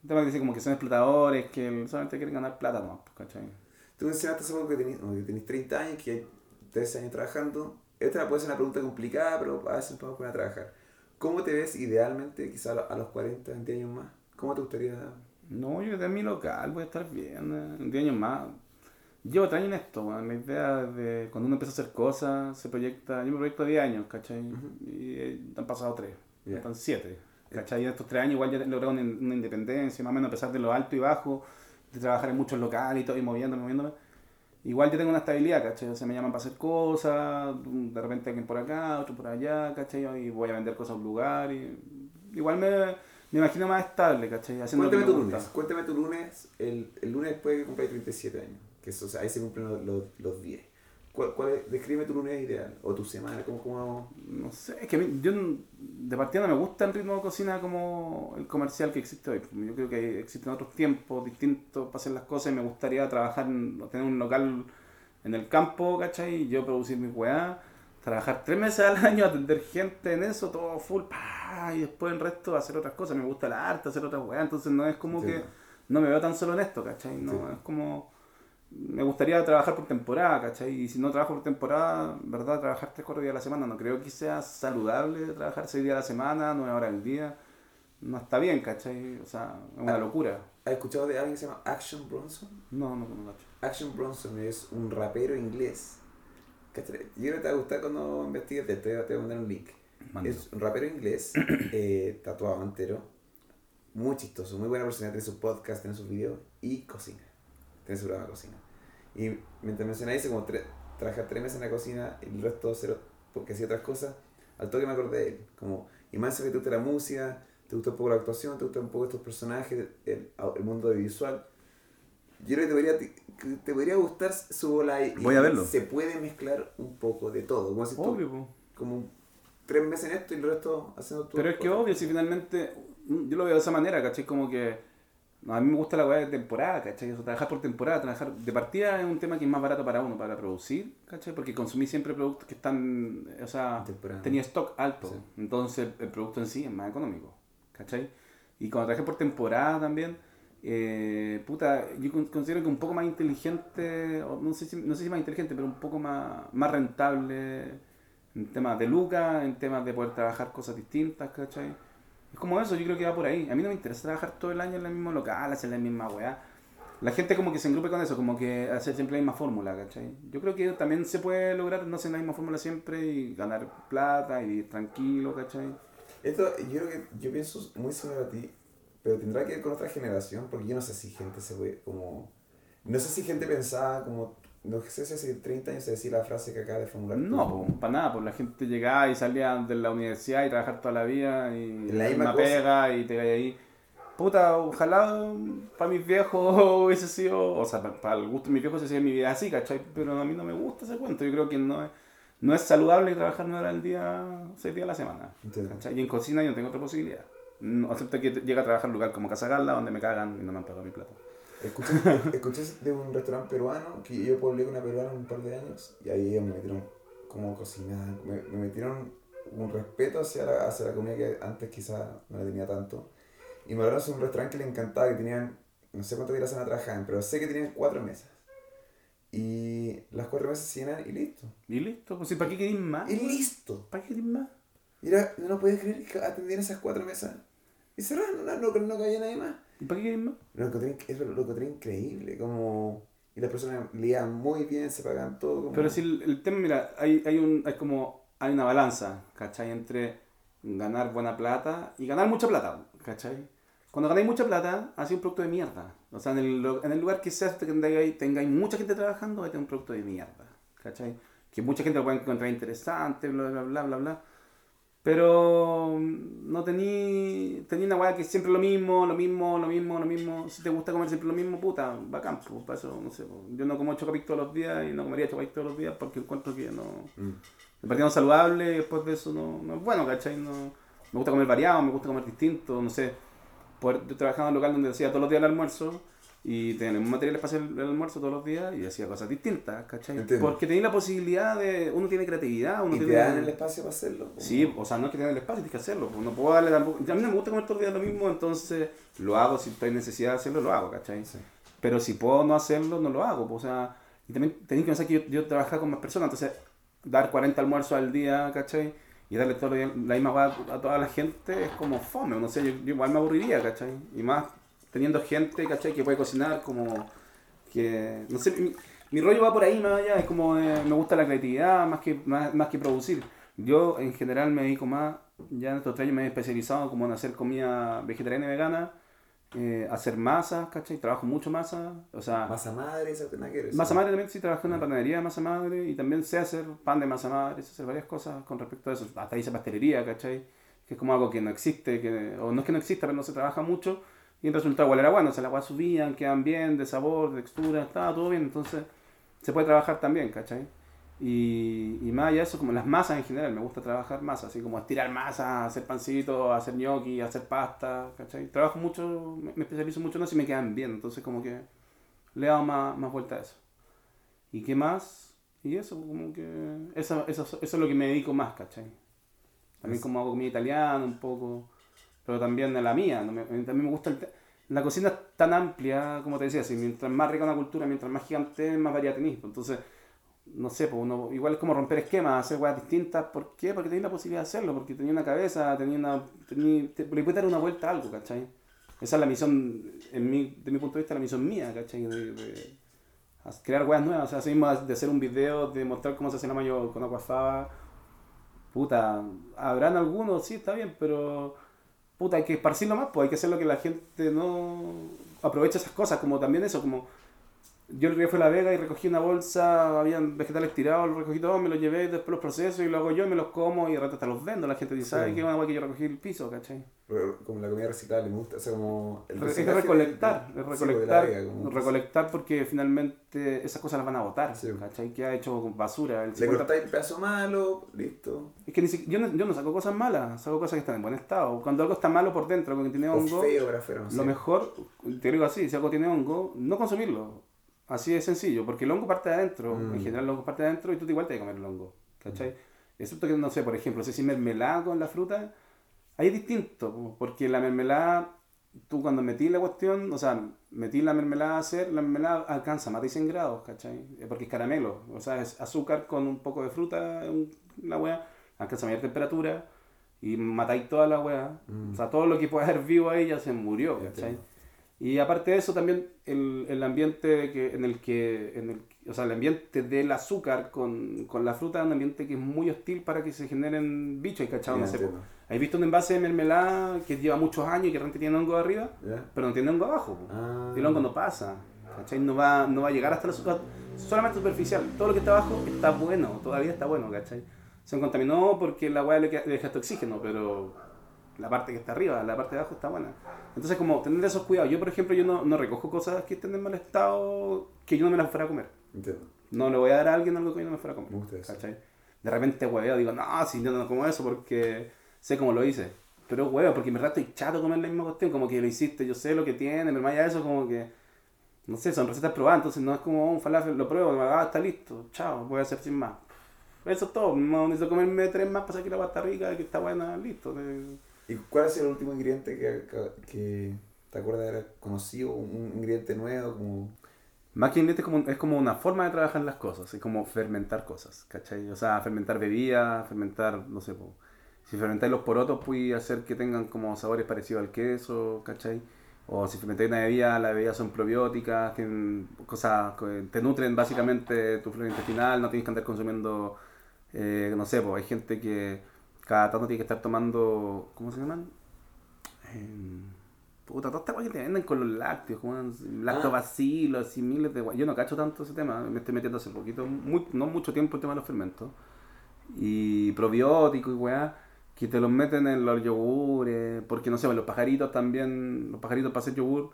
un tema que dice como que son explotadores, que solamente quieren ganar plata nomás, pues, ¿cachai? Tú mencionaste hace poco que tenés, que tenés 30 años, que hay 13 años trabajando. Esta puede ser una pregunta complicada, pero a veces podemos poner a trabajar. ¿Cómo te ves idealmente, quizás a los 40, 20 años más? ¿Cómo te gustaría? No, yo de mi local voy a estar bien, eh, en 10 años más. Llevo tres años en esto, weón. La idea de cuando uno empieza a hacer cosas, se proyecta. Yo me proyecto 10 años, ¿cachai? Y eh, han pasado 3, Ya. están 7. ¿cachai? Y estos 3 años igual ya logrado una, una independencia, más o menos a pesar de lo alto y bajo, de trabajar en muchos locales y todo, y moviéndome, moviéndome. Igual yo tengo una estabilidad, ¿cachai? O sea, me llaman para hacer cosas, de repente alguien por acá, otro por allá, ¿cachai? Y voy a vender cosas a un lugar. Y... Igual me, me imagino más estable, ¿cachai? Cuéntame me tu lunes. Cuéntame tu lunes, el, el lunes después de que cumpláis 37 años. Que eso, o sea, ahí se cumplen los, los, los 10. ¿Cuál, cuál es- describe tu lunes ideal. O tu semana, ¿cómo, cómo... No sé, es que a mí, yo de partida no me gusta el ritmo de cocina como el comercial que existe hoy. Yo creo que existen otros tiempos distintos para hacer las cosas y me gustaría trabajar, tener un local en el campo, ¿cachai? Y yo producir mis weá, trabajar tres meses al [LAUGHS] año, atender gente en eso, todo full, pa, y después el resto hacer otras cosas. Me gusta el arte, hacer otras weá, entonces no es como Sí. que no me veo tan solo en esto, ¿cachai? No, Sí. es como me gustaría trabajar por temporada, ¿cachai? Y si no trabajo por temporada, ¿verdad? Trabajar 3, 4 días a la semana. No creo que sea saludable trabajar 6 días a la semana, 9 horas al día. No está bien, ¿cachai? O sea, es una Ah. locura. ¿Has escuchado de alguien que se llama Action Bronson? No, no, no, cacho. Action Bronson es un rapero inglés. Yo creo que te va a gustar cuando investigues, te, te voy a mandar un link. Es un rapero inglés, [CLEARS THROAT] eh, tatuado entero, muy chistoso, muy buena persona, tiene su podcast, tiene sus videos y cocina. Tiene su programa de cocina. Y mientras mencioné dice como tre- trabajar tres meses en la cocina y el resto cero, porque hacía otras cosas, al toque me acordé de él. Como, y más que te gusta la música, te gusta un poco la actuación, te gustan un poco estos personajes, el, el mundo audiovisual. Yo creo que que te podría gustar su bola y, Voy a verlo. se puede mezclar un poco de todo. Como si tú- Obvio, po. como tres meses en esto y el resto haciendo tu Pero es que obvio, si finalmente. mm, Yo lo veo de esa manera, ¿cachai? Como que. no, a mí me gusta la weá de temporada, ¿cachai? O sea, trabajar por temporada, trabajar. De partida es un tema que es más barato para uno, para producir, ¿cachai? Porque consumí siempre productos que están. O sea, Temporada. tenía stock alto. Sí. Entonces el producto en sí es más económico, ¿cachai? Y cuando trabajé por temporada también. Eh, puta, yo con- considero que un poco más inteligente, no sé si, no sé si más inteligente, pero un poco más, más rentable en temas de lucas, en temas de poder trabajar cosas distintas, ¿cachai? Es como eso, yo creo que va por ahí. A mí no me interesa trabajar todo el año en el mismo local, hacer la misma weá. La gente como que se engrupe con eso, como que hacer siempre la misma fórmula, ¿cachai? Yo creo que también se puede lograr no hacer la misma fórmula siempre y ganar plata y vivir tranquilo, ¿cachai? Esto, yo creo que yo pienso muy similar a ti, pero tendrá que ver con otra generación, porque yo no sé si gente se puede, como, no sé si gente pensaba como, no sé si hace 30 años se decía la frase que acaba de formular. No, para nada, pues la gente llegaba y salía de la universidad y trabajar toda la vida y la misma pega y te vaya ahí. Puta, ojalá para mis viejos [LAUGHS] hubiese sido, o sea, para el gusto de mis viejos hubiese sido mi vida así, ¿cachai? Pero a mí no me gusta ese cuento, yo creo que no es, no es saludable trabajar nueve horas al día, seis días a la semana. Y en cocina yo no tengo otra posibilidad. No, Excepto que llegue a trabajar en un lugar como Casa Gala, donde me cagan y no me han pagado mi plata. Escuché, escuché de un restaurante peruano, que yo publiqué con una peruana un par de años, y ahí ellos me metieron como cocinar, me, me metieron un respeto hacia la, hacia la comida que antes quizás no le tenía tanto. Y me hablaron de un restaurante que le encantaba, que tenían, no sé cuánto días la trabajaban, pero sé que tenían cuatro mesas. Y las cuatro mesas se llenan y listo. Y listo, pues, ¿y ¿para qué queréis más? Y listo. ¿Para qué queréis más? Mira, no podías creer que atendían esas cuatro mesas. Y cerraron, no, no, no cabía nadie más. ¿Y para qué queréis más? Lo encontré, es lo, encontré increíble, como... Y las personas leían muy bien, se pagan todo. Como... Pero si el, el tema, mira, hay, hay, un, hay como, hay una balanza, ¿cachai? Entre ganar buena plata y ganar mucha plata, ¿cachai? Cuando ganáis mucha plata, hace un producto de mierda. O sea, en el, en el lugar que tengáis, tengáis mucha gente trabajando, vais a tener un producto de mierda, ¿cachai? Que mucha gente lo puede encontrar interesante, bla, bla, bla, bla, bla. Pero mm, no tení, tenía una weá que siempre lo mismo, lo mismo, lo mismo, lo mismo. Si te gusta comer siempre lo mismo, puta, bacán, pues, para eso, no sé. pues. Yo no como chocapic todos los días y no comería chocapic todos los días porque encuentro que no... Mm. Me partía no saludable y después de eso no, no es bueno, ¿cachai? No, me gusta comer variado, me gusta comer distinto, no sé. Poder- yo trabajaba en un local donde hacía todos los días el almuerzo y tenía materiales para hacer el almuerzo todos los días y hacía cosas distintas, ¿cachai? Entiendo. Porque tenía la posibilidad de... Uno tiene creatividad, uno Y te tiene... dan el espacio para hacerlo. po. Sí, o sea, no es que tenga el espacio, tienes que hacerlo. pues, No puedo darle tampoco. A mí no me gusta comer todos los días lo mismo, entonces lo hago. Si estoy en necesidad de hacerlo, lo hago, ¿cachai? Sí. Pero si puedo no hacerlo, no lo hago. pues, o sea, y también tenéis que pensar que yo, yo trabajaba con más personas, entonces dar 40 almuerzos al día, ¿cachai? Y darle todo la misma hueá a toda la gente es como fome, no sé, yo, yo igual me aburriría, ¿cachai? Y más teniendo gente, ¿cachai? Que puede cocinar como que, no sé, mi, mi rollo va por ahí más allá, es como eh, me gusta la creatividad más que, más, más que producir. Yo en general me dedico más, ya en estos tres años me he especializado como en hacer comida vegetariana y vegana, eh, hacer masas, ¿cachai? Trabajo mucho masa, o sea, Masa madre, que. Masa madre también sí trabajé en una panadería de masa madre y también sé hacer pan de masa madre, sé hacer varias cosas con respecto a eso. Hasta hice pastelería, ¿cachai? Que es como algo que no existe, que, o no es que no exista, pero no se trabaja mucho. Y el resultado igual era bueno, o sea, las aguas subían, quedan bien, de sabor, de textura, estaba todo bien. Entonces se puede trabajar también, ¿cachai? Y, y más allá eso, como las masas en general, me gusta trabajar masas, así como estirar masa, hacer pancitos, hacer gnocchi, hacer pasta, ¿cachai? Trabajo mucho, me, especializo mucho en eso y me quedan bien, entonces como que le he dado más, más vuelta a eso. ¿Y qué más? Y eso, como que. Eso, eso, eso es lo que me dedico más, ¿cachai? También como hago comida italiana un poco, pero también de la mía. también me gusta el. La cocina es tan amplia, como te decía, mientras más rica una cultura, mientras más gigante, más variedad tenés. pues. Entonces, no sé, pues uno, igual es como romper esquemas, hacer cosas distintas. ¿Por qué? Porque tenés la posibilidad de hacerlo, porque tenía una cabeza, tenía una. Tenía, te, le puedes dar una vuelta a algo, ¿cachai? Esa es la misión, en mi, de mi punto de vista, la misión mía, ¿cachai? De, de crear weas nuevas, o sea, así mismo de hacer un video, de mostrar cómo se hace la mayo con aquafaba. Puta, habrán algunos, sí, está bien, pero puta, hay que esparcirlo más, pues hay que hacer lo que la gente no aproveche esas cosas, como también eso, como yo el día fui a La Vega y recogí una bolsa, habían vegetales tirados, los recogí todos, me los llevé, después los proceso y lo hago yo y me los como y de rato hasta los vendo. La gente dice, Sí. ¿sabes qué? Una wea que yo recogí el piso, ¿cachai? Como la comida reciclable, me gusta. O sea, como. el Es recolectar, es sí, pues, recolectar, vida, como- recolectar porque finalmente esas cosas las van a botar, Sí. ¿cachai? Que ha hecho basura. El Le 50 cortáis el pedazo malo, listo. Es que ni si- yo, no, yo no saco cosas malas, saco cosas que están en buen estado. Cuando algo está malo por dentro, porque tiene O hongo, feo para afuera, no lo mejor, te digo así, si algo tiene hongo, no consumirlo. Así de sencillo, porque el hongo parte de adentro. Mm. En general el hongo parte de adentro y tú igual te vas a comer el hongo. ¿Cachai? Excepto que, no sé, por ejemplo, si mermelada con la fruta, ahí es distinto, po, porque la mermelada, tú cuando metí la cuestión, o sea, metí la mermelada a hacer, la mermelada alcanza más de 100 grados, ¿cachai? Eh, Porque es caramelo, o sea, es azúcar con un poco de fruta, un- la wea, alcanza mayor temperatura y matáis toda la wea. Mm. O sea, todo lo que puede haber vivo ahí ya se murió, ¿cachai? entiendo. Y aparte de eso, también el, el ambiente que, en el que, en el, o sea, el ambiente del azúcar con, con la fruta es un ambiente que es muy hostil para que se generen bichos, ¿cachai? Ya No sé. ¿Has visto un envase de mermelada que lleva muchos años y que realmente tiene hongo arriba? ¿Ya? Pero no tiene hongo abajo. Ah. Y el hongo no pasa, ¿cachai? No va, no va a llegar hasta el azúcar, solamente superficial. Todo lo que está abajo está bueno, todavía está bueno, ¿cachai? Se contaminó porque la queda- le deja este oxígeno, pero la parte que está arriba, la parte de abajo está buena. Entonces, como tener esos cuidados. Yo, por ejemplo, yo no, no recojo cosas que estén en mal estado que yo no me las fuera a comer. Entiendo. No le voy a dar a alguien algo que yo no me fuera a comer. Me gusta eso. ¿cachai? De repente, hueveo, digo, no, si yo no como eso porque sé cómo lo hice. Pero, huevo, porque en verdad estoy chato de comer la misma cuestión, como que lo hiciste, yo sé lo que tiene, pero más allá de eso, como que, no sé, son recetas probadas, entonces no es como "Oh, un falafel, lo pruebo, ah, está listo, chao, voy a hacer sin más. Eso es todo, no necesito comerme tres más para saber que la está rica, que está buena, listo. ¿Y cuál ha sido el último ingrediente que, que, te acuerdas haber conocido? ¿Un, ingrediente nuevo? Más que ingrediente es como, es como una forma de trabajar las cosas, es como fermentar cosas, ¿cachai? O sea, fermentar bebidas, fermentar, no sé, si fermentáis los porotos, puedes hacer que tengan como sabores parecidos al queso, ¿cachai? O si fermentáis una bebida, las bebidas son probióticas, tienen cosas te nutren básicamente tu flora intestinal, no tienes que andar consumiendo, eh, no sé, hay gente que cada tanto tiene que estar tomando, ¿cómo se llaman? Em, Puta, toda esta que te venden con los lácteos, como lactobacilos y miles de. Yo no cacho tanto ese tema, me estoy metiendo hace poquito, muy, no mucho tiempo el tema de los fermentos. Y probióticos y weá, que te los meten en los yogures, porque no sé, pues, los pajaritos también, los pajaritos para hacer yogur,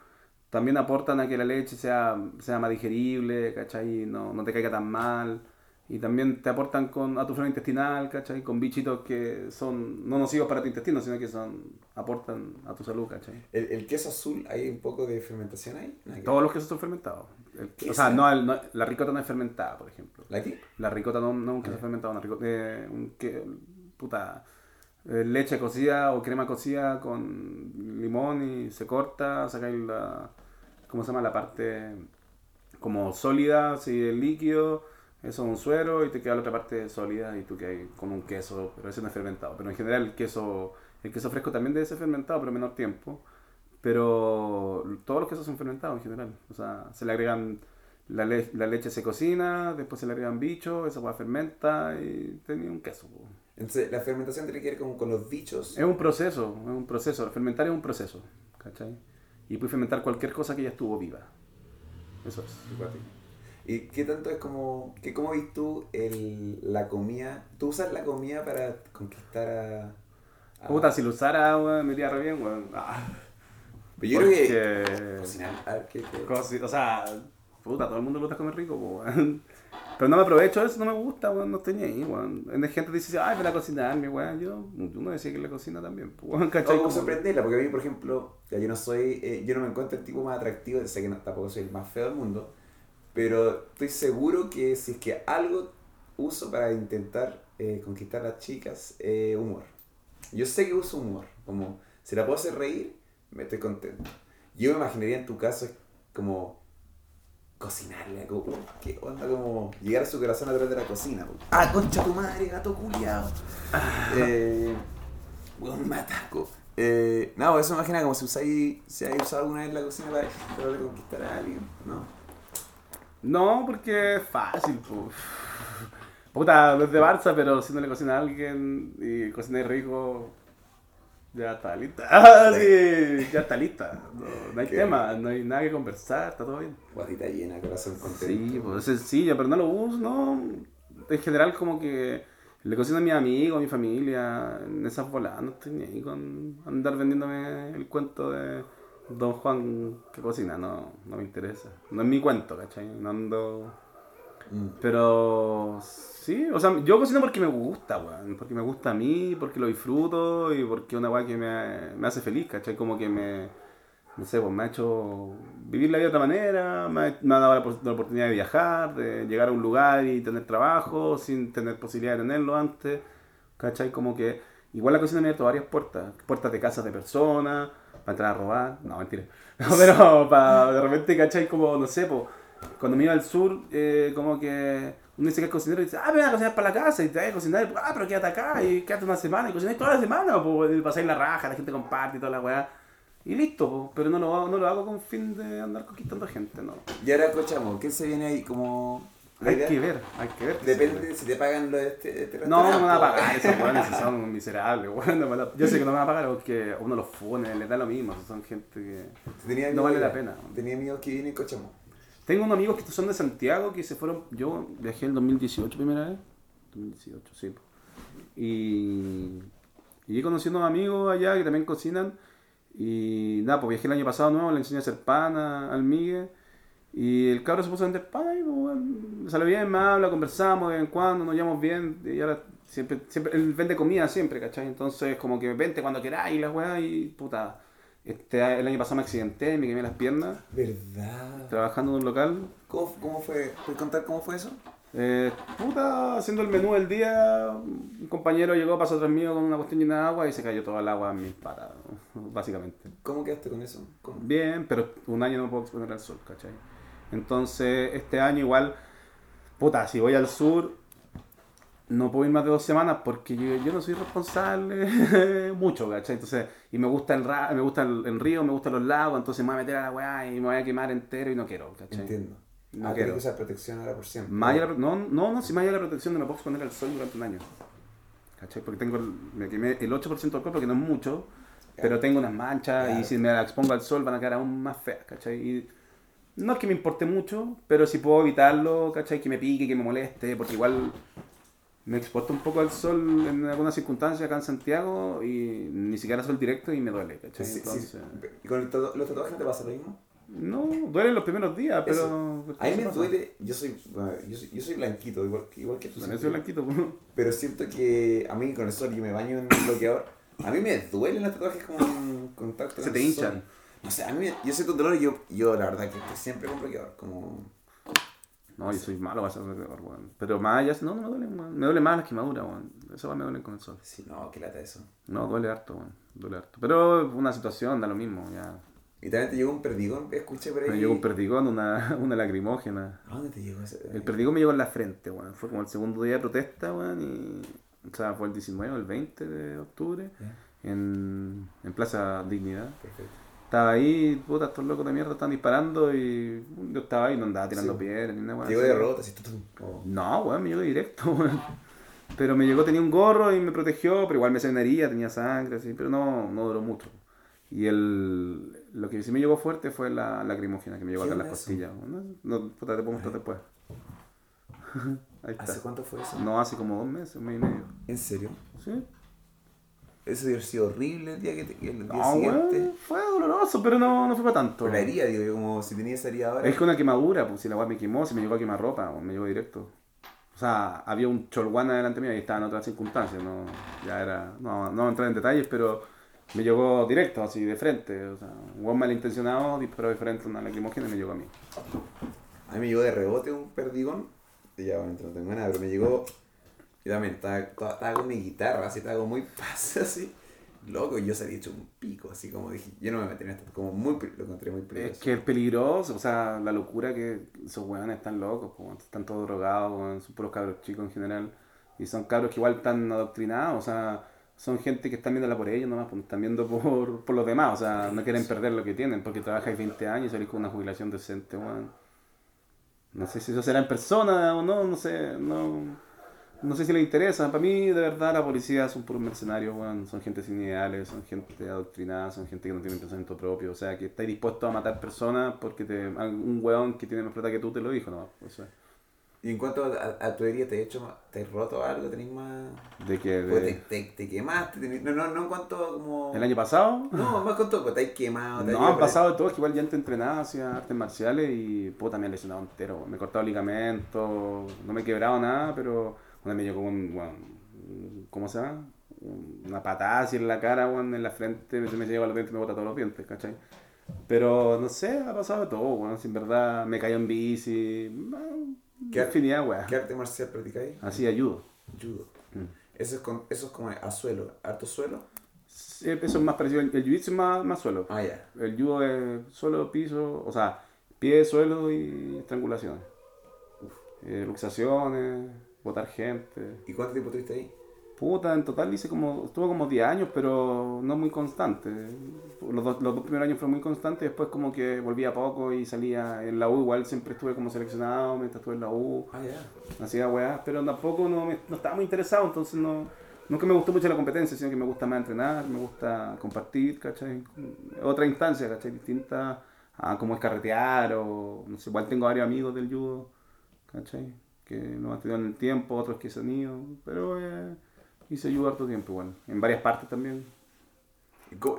también aportan a que la leche sea, sea más digerible, ¿cachai? No, no te caiga tan mal. Y también te aportan con, a tu flora intestinal, ¿cachai? Con bichitos que son no nocivos para tu intestino, sino que son aportan a tu salud, ¿cachai? ¿El, el queso azul, hay un poco de fermentación ahí? Todos los quesos son fermentados. El- ¿Qué o sea, no, el- no- la ricota no es fermentada, por ejemplo. ¿La qué? La ricota no, no es un queso fermentado, una ricota, eh, un que, puta, eh, leche cocida o crema cocida con limón y se corta, sacáis la, ¿cómo se llama? La parte como sólida, así el líquido, eso es un suero y te queda la otra parte sólida y tú quedas con un queso, pero ese no es fermentado. Pero en general el queso, el queso fresco también debe ser fermentado, pero en menor tiempo. Pero todos los quesos son fermentados en general. O sea, se le agregan, la, le- la leche se cocina, después se le agregan bichos, esa hueá fermenta y tenía un queso. po. Entonces, la fermentación tiene que ver con, con los bichos. Es un proceso, es un proceso. Fermentar es un proceso, ¿cachai? Y puedes fermentar cualquier cosa que ya estuvo viva. Eso es. ¿Y qué tanto es como, que cómo ves tú el, la comida? ¿Tú usas la comida para conquistar a... a- Puta, si lo usara, weón, me iría re bien, weón. Ah, Pero yo creo que... Cocinar, a ver, ¿qué, qué? Cosi- O sea, puta, todo el mundo le gusta comer rico, weón. Pero no me aprovecho de eso, no me gusta, weón, no estoy ni ahí, weón. Hay gente que dice, ay, ven a cocinarme, weón. Yo, uno decía que la cocina también, weón, O ¿cachai? como Como- sorprenderla, porque a mí, por ejemplo, ya yo no soy, eh, yo no me encuentro el tipo más atractivo, sé que no, tampoco soy el más feo del mundo, pero estoy seguro que si es que algo uso para intentar eh, conquistar a las chicas, eh, humor. Yo sé que uso humor, como si la puedo hacer reír, me estoy contento. Yo me imaginaría en tu caso como cocinarle, como, ¿qué onda? Como llegar a su corazón a través de la cocina. Ah, concha tu madre, gato culiao. eh, Weón, me ataco. Eh, no, eso me imagina como si usáis, si hay usado alguna vez la cocina para de conquistar a alguien, ¿no? No, porque es fácil, po. Puta, no es de Barça, pero si no le cocina a alguien y cocina rico, ya está lista. [LAUGHS] Ah, sí, ya está lista. No, no hay Qué tema, no hay nada que conversar, está todo bien. Guatita llena, corazón contento. Sí, pues es sencillo, pero no lo uso, no. En general, como que le cocino a mis amigos, a mi familia, en esas bolas. No estoy ni ahí con andar vendiéndome el cuento de Don Juan que cocina, no, no me interesa. No es mi cuento, ¿cachai? No ando. Mm. Pero sí, o sea, yo cocino porque me gusta, weón. Porque me gusta a mí, porque lo disfruto y porque es una weá que me, me hace feliz, ¿cachai? Como que me, no sé, pues me ha hecho vivir la vida de otra manera, me ha, me ha dado la, opor- la oportunidad de viajar, de llegar a un lugar y tener trabajo sin tener posibilidad de tenerlo antes, ¿cachai? Como que igual la cocina me ha abierto varias puertas, puertas de casas de personas, para entrar a robar, no, mentira, [LAUGHS] No, pero para de repente, ¿cachai? Como, no sé, pues, cuando me iba al sur, eh, como que uno dice que es cocinero y dice, ah, ven a cocinar para la casa y te vas a cocinar, ah, pero quédate acá y quédate una semana y cocináis toda la semana, pues, pasáis la raja, la gente comparte y toda la weá. Y listo, po. pero no lo, hago, no lo hago con fin de andar conquistando gente, no. Y ahora, cochamo, ¿qué se viene ahí como... Hay idea? que ver, hay que ver. Depende si te pagan lo de este, este No, no me van a pagar esos weones, si son [LAUGHS] miserables, weón. no Yo sé que no me van a pagar porque uno los pone, les da lo mismo, son gente que... No vale la pena. Tenía amigos que vienen cochamo. Tengo unos amigos que son de Santiago que se fueron. Yo viajé en 2018 primera vez. 2018, sí. Y. Y he conocido unos amigos allá que también cocinan. Y nada, pues viajé el año pasado nuevo, le enseñé a hacer pan a- al Migue. Y el cabro se puso a vender pan y pues, bueno, me salió bien, me habla, conversamos de vez en cuando, nos llevamos bien. Y ahora siempre, siempre, él vende comida siempre, ¿cachai? Entonces, como que vente cuando queráis, la weá, y puta. Este, el año pasado me accidenté, me quemé las piernas, ¿Verdad? trabajando en un local. ¿Cómo, cómo fue? ¿Puedes contar cómo fue eso? Eh, puta, haciendo el menú del día, un compañero llegó, pasó atrás mío con una cuestión llena de agua y se cayó todo el agua en mis patas, [LAUGHS] básicamente. ¿Cómo quedaste con eso? ¿Cómo? Bien, pero un año no puedo exponer al sol, ¿cachai? Entonces, este año igual, puta, si voy al sur, no puedo ir más de dos semanas porque yo, yo no soy responsable [LAUGHS] mucho, ¿cachai? Entonces, y me gusta el, ra- me gusta el, el río, me gustan los lagos, entonces me voy a meter a la weá y me voy a quemar entero y no quiero, ¿cachai? Entiendo. No ah, quiero. que usar protección ahora por siempre. De la- no, no, no, si más allá de la protección no me puedo exponer al sol durante un año. ¿Cachai? Porque tengo, el- me quemé el 8% del cuerpo, que no es mucho, pero tengo unas manchas Claro. y si me la expongo al sol van a quedar aún más feas, ¿cachai? Y no es que me importe mucho, pero si puedo evitarlo, ¿cachai? Que me pique, que me moleste, porque igual me expuesto un poco al sol en algunas circunstancias acá en Santiago y ni siquiera sol directo y me duele, ¿cachai? Sí, sí. Entonces, ¿Y con el tatu- los tatuajes te pasa lo mismo? no, duele los primeros días, pero... Después A mí me pasa. duele, yo soy, yo soy, yo soy blanquito, igual, igual que tú. Bueno, soy blanquito, pues. Pero siento que a mí con el sol yo me baño en bloqueador. A mí me duelen los tatuajes con contacto Se con te el hinchan. No sé, a mí me- yo siento dolor y yo, yo la verdad que siempre con bloqueador. Como... No, yo soy malo para hacer bloqueador, weón. Pero más allá, no, no me duele, weón. Me duele más las quemaduras, weón. Eso me duele con el sol. Sí, no, qué lata eso. No, duele harto, weón. Duele harto. Pero una situación, da lo mismo, ya. Y también te llegó un perdigón, escuché por ahí. Me llegó un perdigón, una, [LAUGHS] una lacrimógena. ¿A dónde te llegó ese? El perdigón me llegó en la frente, weón. Fue como el segundo día de protesta, weón. Y, o sea, fue el 19 o el 20 de octubre. En, en Plaza Dignidad. Perfecto. Estaba ahí, puta, estos locos de mierda estaban disparando y yo estaba ahí, no andaba tirando Sí. piedras ni nada. Llegó de rota, así, tutum, como- No, weón, me llegó directo, [LAUGHS] weón. Pero me llegó, tenía un gorro y me protegió, pero igual me sandaría, tenía sangre, así, pero no, no duró mucho. Y el, lo que sí me llegó fuerte fue la lacrimógena que me llegó ¿Qué acá en las costillas. No, no, puta, te puedo mostrar después. [LAUGHS] Ahí está. ¿Hace cuánto fue eso? No, hace como dos meses, un mes y medio. ¿En serio? ¿Sí? Eso debe haber sido horrible el día, que te- el día No, siguiente. fue doloroso, pero no, no fue para tanto. Pero la herida, digo yo, como si tenía esa herida ahora. Es que una quemadura, pues si la weá me quemó, si me llegó a quemar ropa, o me llegó directo. O sea, había un cholguana delante mío y estaba en otras circunstancias, no, ya era, no, no voy a entrar en detalles, pero me llegó directo, así de frente, o sea, un buen malintencionado disparó de frente una lacrimógena y me llegó a mí. A mí me llegó de rebote un perdigón. Y ya, bueno, no tengo nada, pero me llegó. Y también estaba, estaba, con mi guitarra, así, estaba como muy pase, [LAUGHS] así. Loco, yo salí hecho un pico, así como dije, yo no me metí en esto, como muy, lo encontré muy peligroso. Es que es peligroso, o sea, la locura que esos weones están locos, pues, están todos drogados, son puros cabros chicos en general. Y son cabros que igual están adoctrinados, o sea, son gente que están viéndola por ellos nomás, no están viendo por, por los demás, o sea, no quieren perder lo que tienen, porque trabajáis 20 años y salís con una jubilación decente, weón. No sé si eso será en persona o no, no sé, no, no sé si les interesa. Para mí, de verdad, la policía son puros mercenarios, weón. Son gente sin ideales, son gente adoctrinada, son gente que no tiene pensamiento propio. O sea, que está dispuesto a matar personas porque te, un weón que tiene más plata que tú te lo dijo, no. Eso es. Y en cuanto a, a tu herida, ¿te he hecho, más- te he roto algo? ¿Tenés más...? De Pues te, te, te quemaste, tenés- no, no, no en cuanto a como... el año pasado. No, más con todo, pues te has quemado. te has No, han pasado de todo, es que igual ya antes entrenaba, hacía artes marciales y puta, he lesionado entero. Me he cortado ligamentos, no me he quebrado nada, pero una me un, weón, un- ¿cómo se llama? Un- Una patada así en la cara, weón, en la frente, me, me lleva los dientes y me bota todos los dientes, ¿cachai? Pero no sé, ha pasado de todo, weón, si en verdad me cayó en bici, no, ¿Qué- infinidad, weón. ¿Qué arte marcial practicáis? Así ayudo. Judo. Mm. Eso es, con, eso es como a suelo, harto suelo. Sí, Eso es más parecido, el el jiu-jitsu es más, más suelo. Ah, ya. El judo es suelo, piso, o sea, pie, suelo y estrangulaciones. Eh, luxaciones, botar gente. ¿Y cuánto tiempo estuviste ahí? Puta, en total hice como, estuve como 10 años, pero no muy constante. Los dos, los dos primeros años fueron muy constantes, después como que volvía poco y salía en la U, igual siempre estuve como seleccionado mientras estuve en la U, Ah, ya. hacía weá, pero tampoco no, me- no estaba muy interesado, entonces no, nunca me gustó mucho la competencia, sino que me gusta más entrenar, me gusta compartir, ¿cachai? Otra instancia, ¿cachai? Distinta a como es carretear o, no sé, igual tengo varios amigos del judo, ¿cachai? Que no han tenido en el tiempo, otros que se han ido, pero eh, hice judo harto tiempo igual, en varias partes también.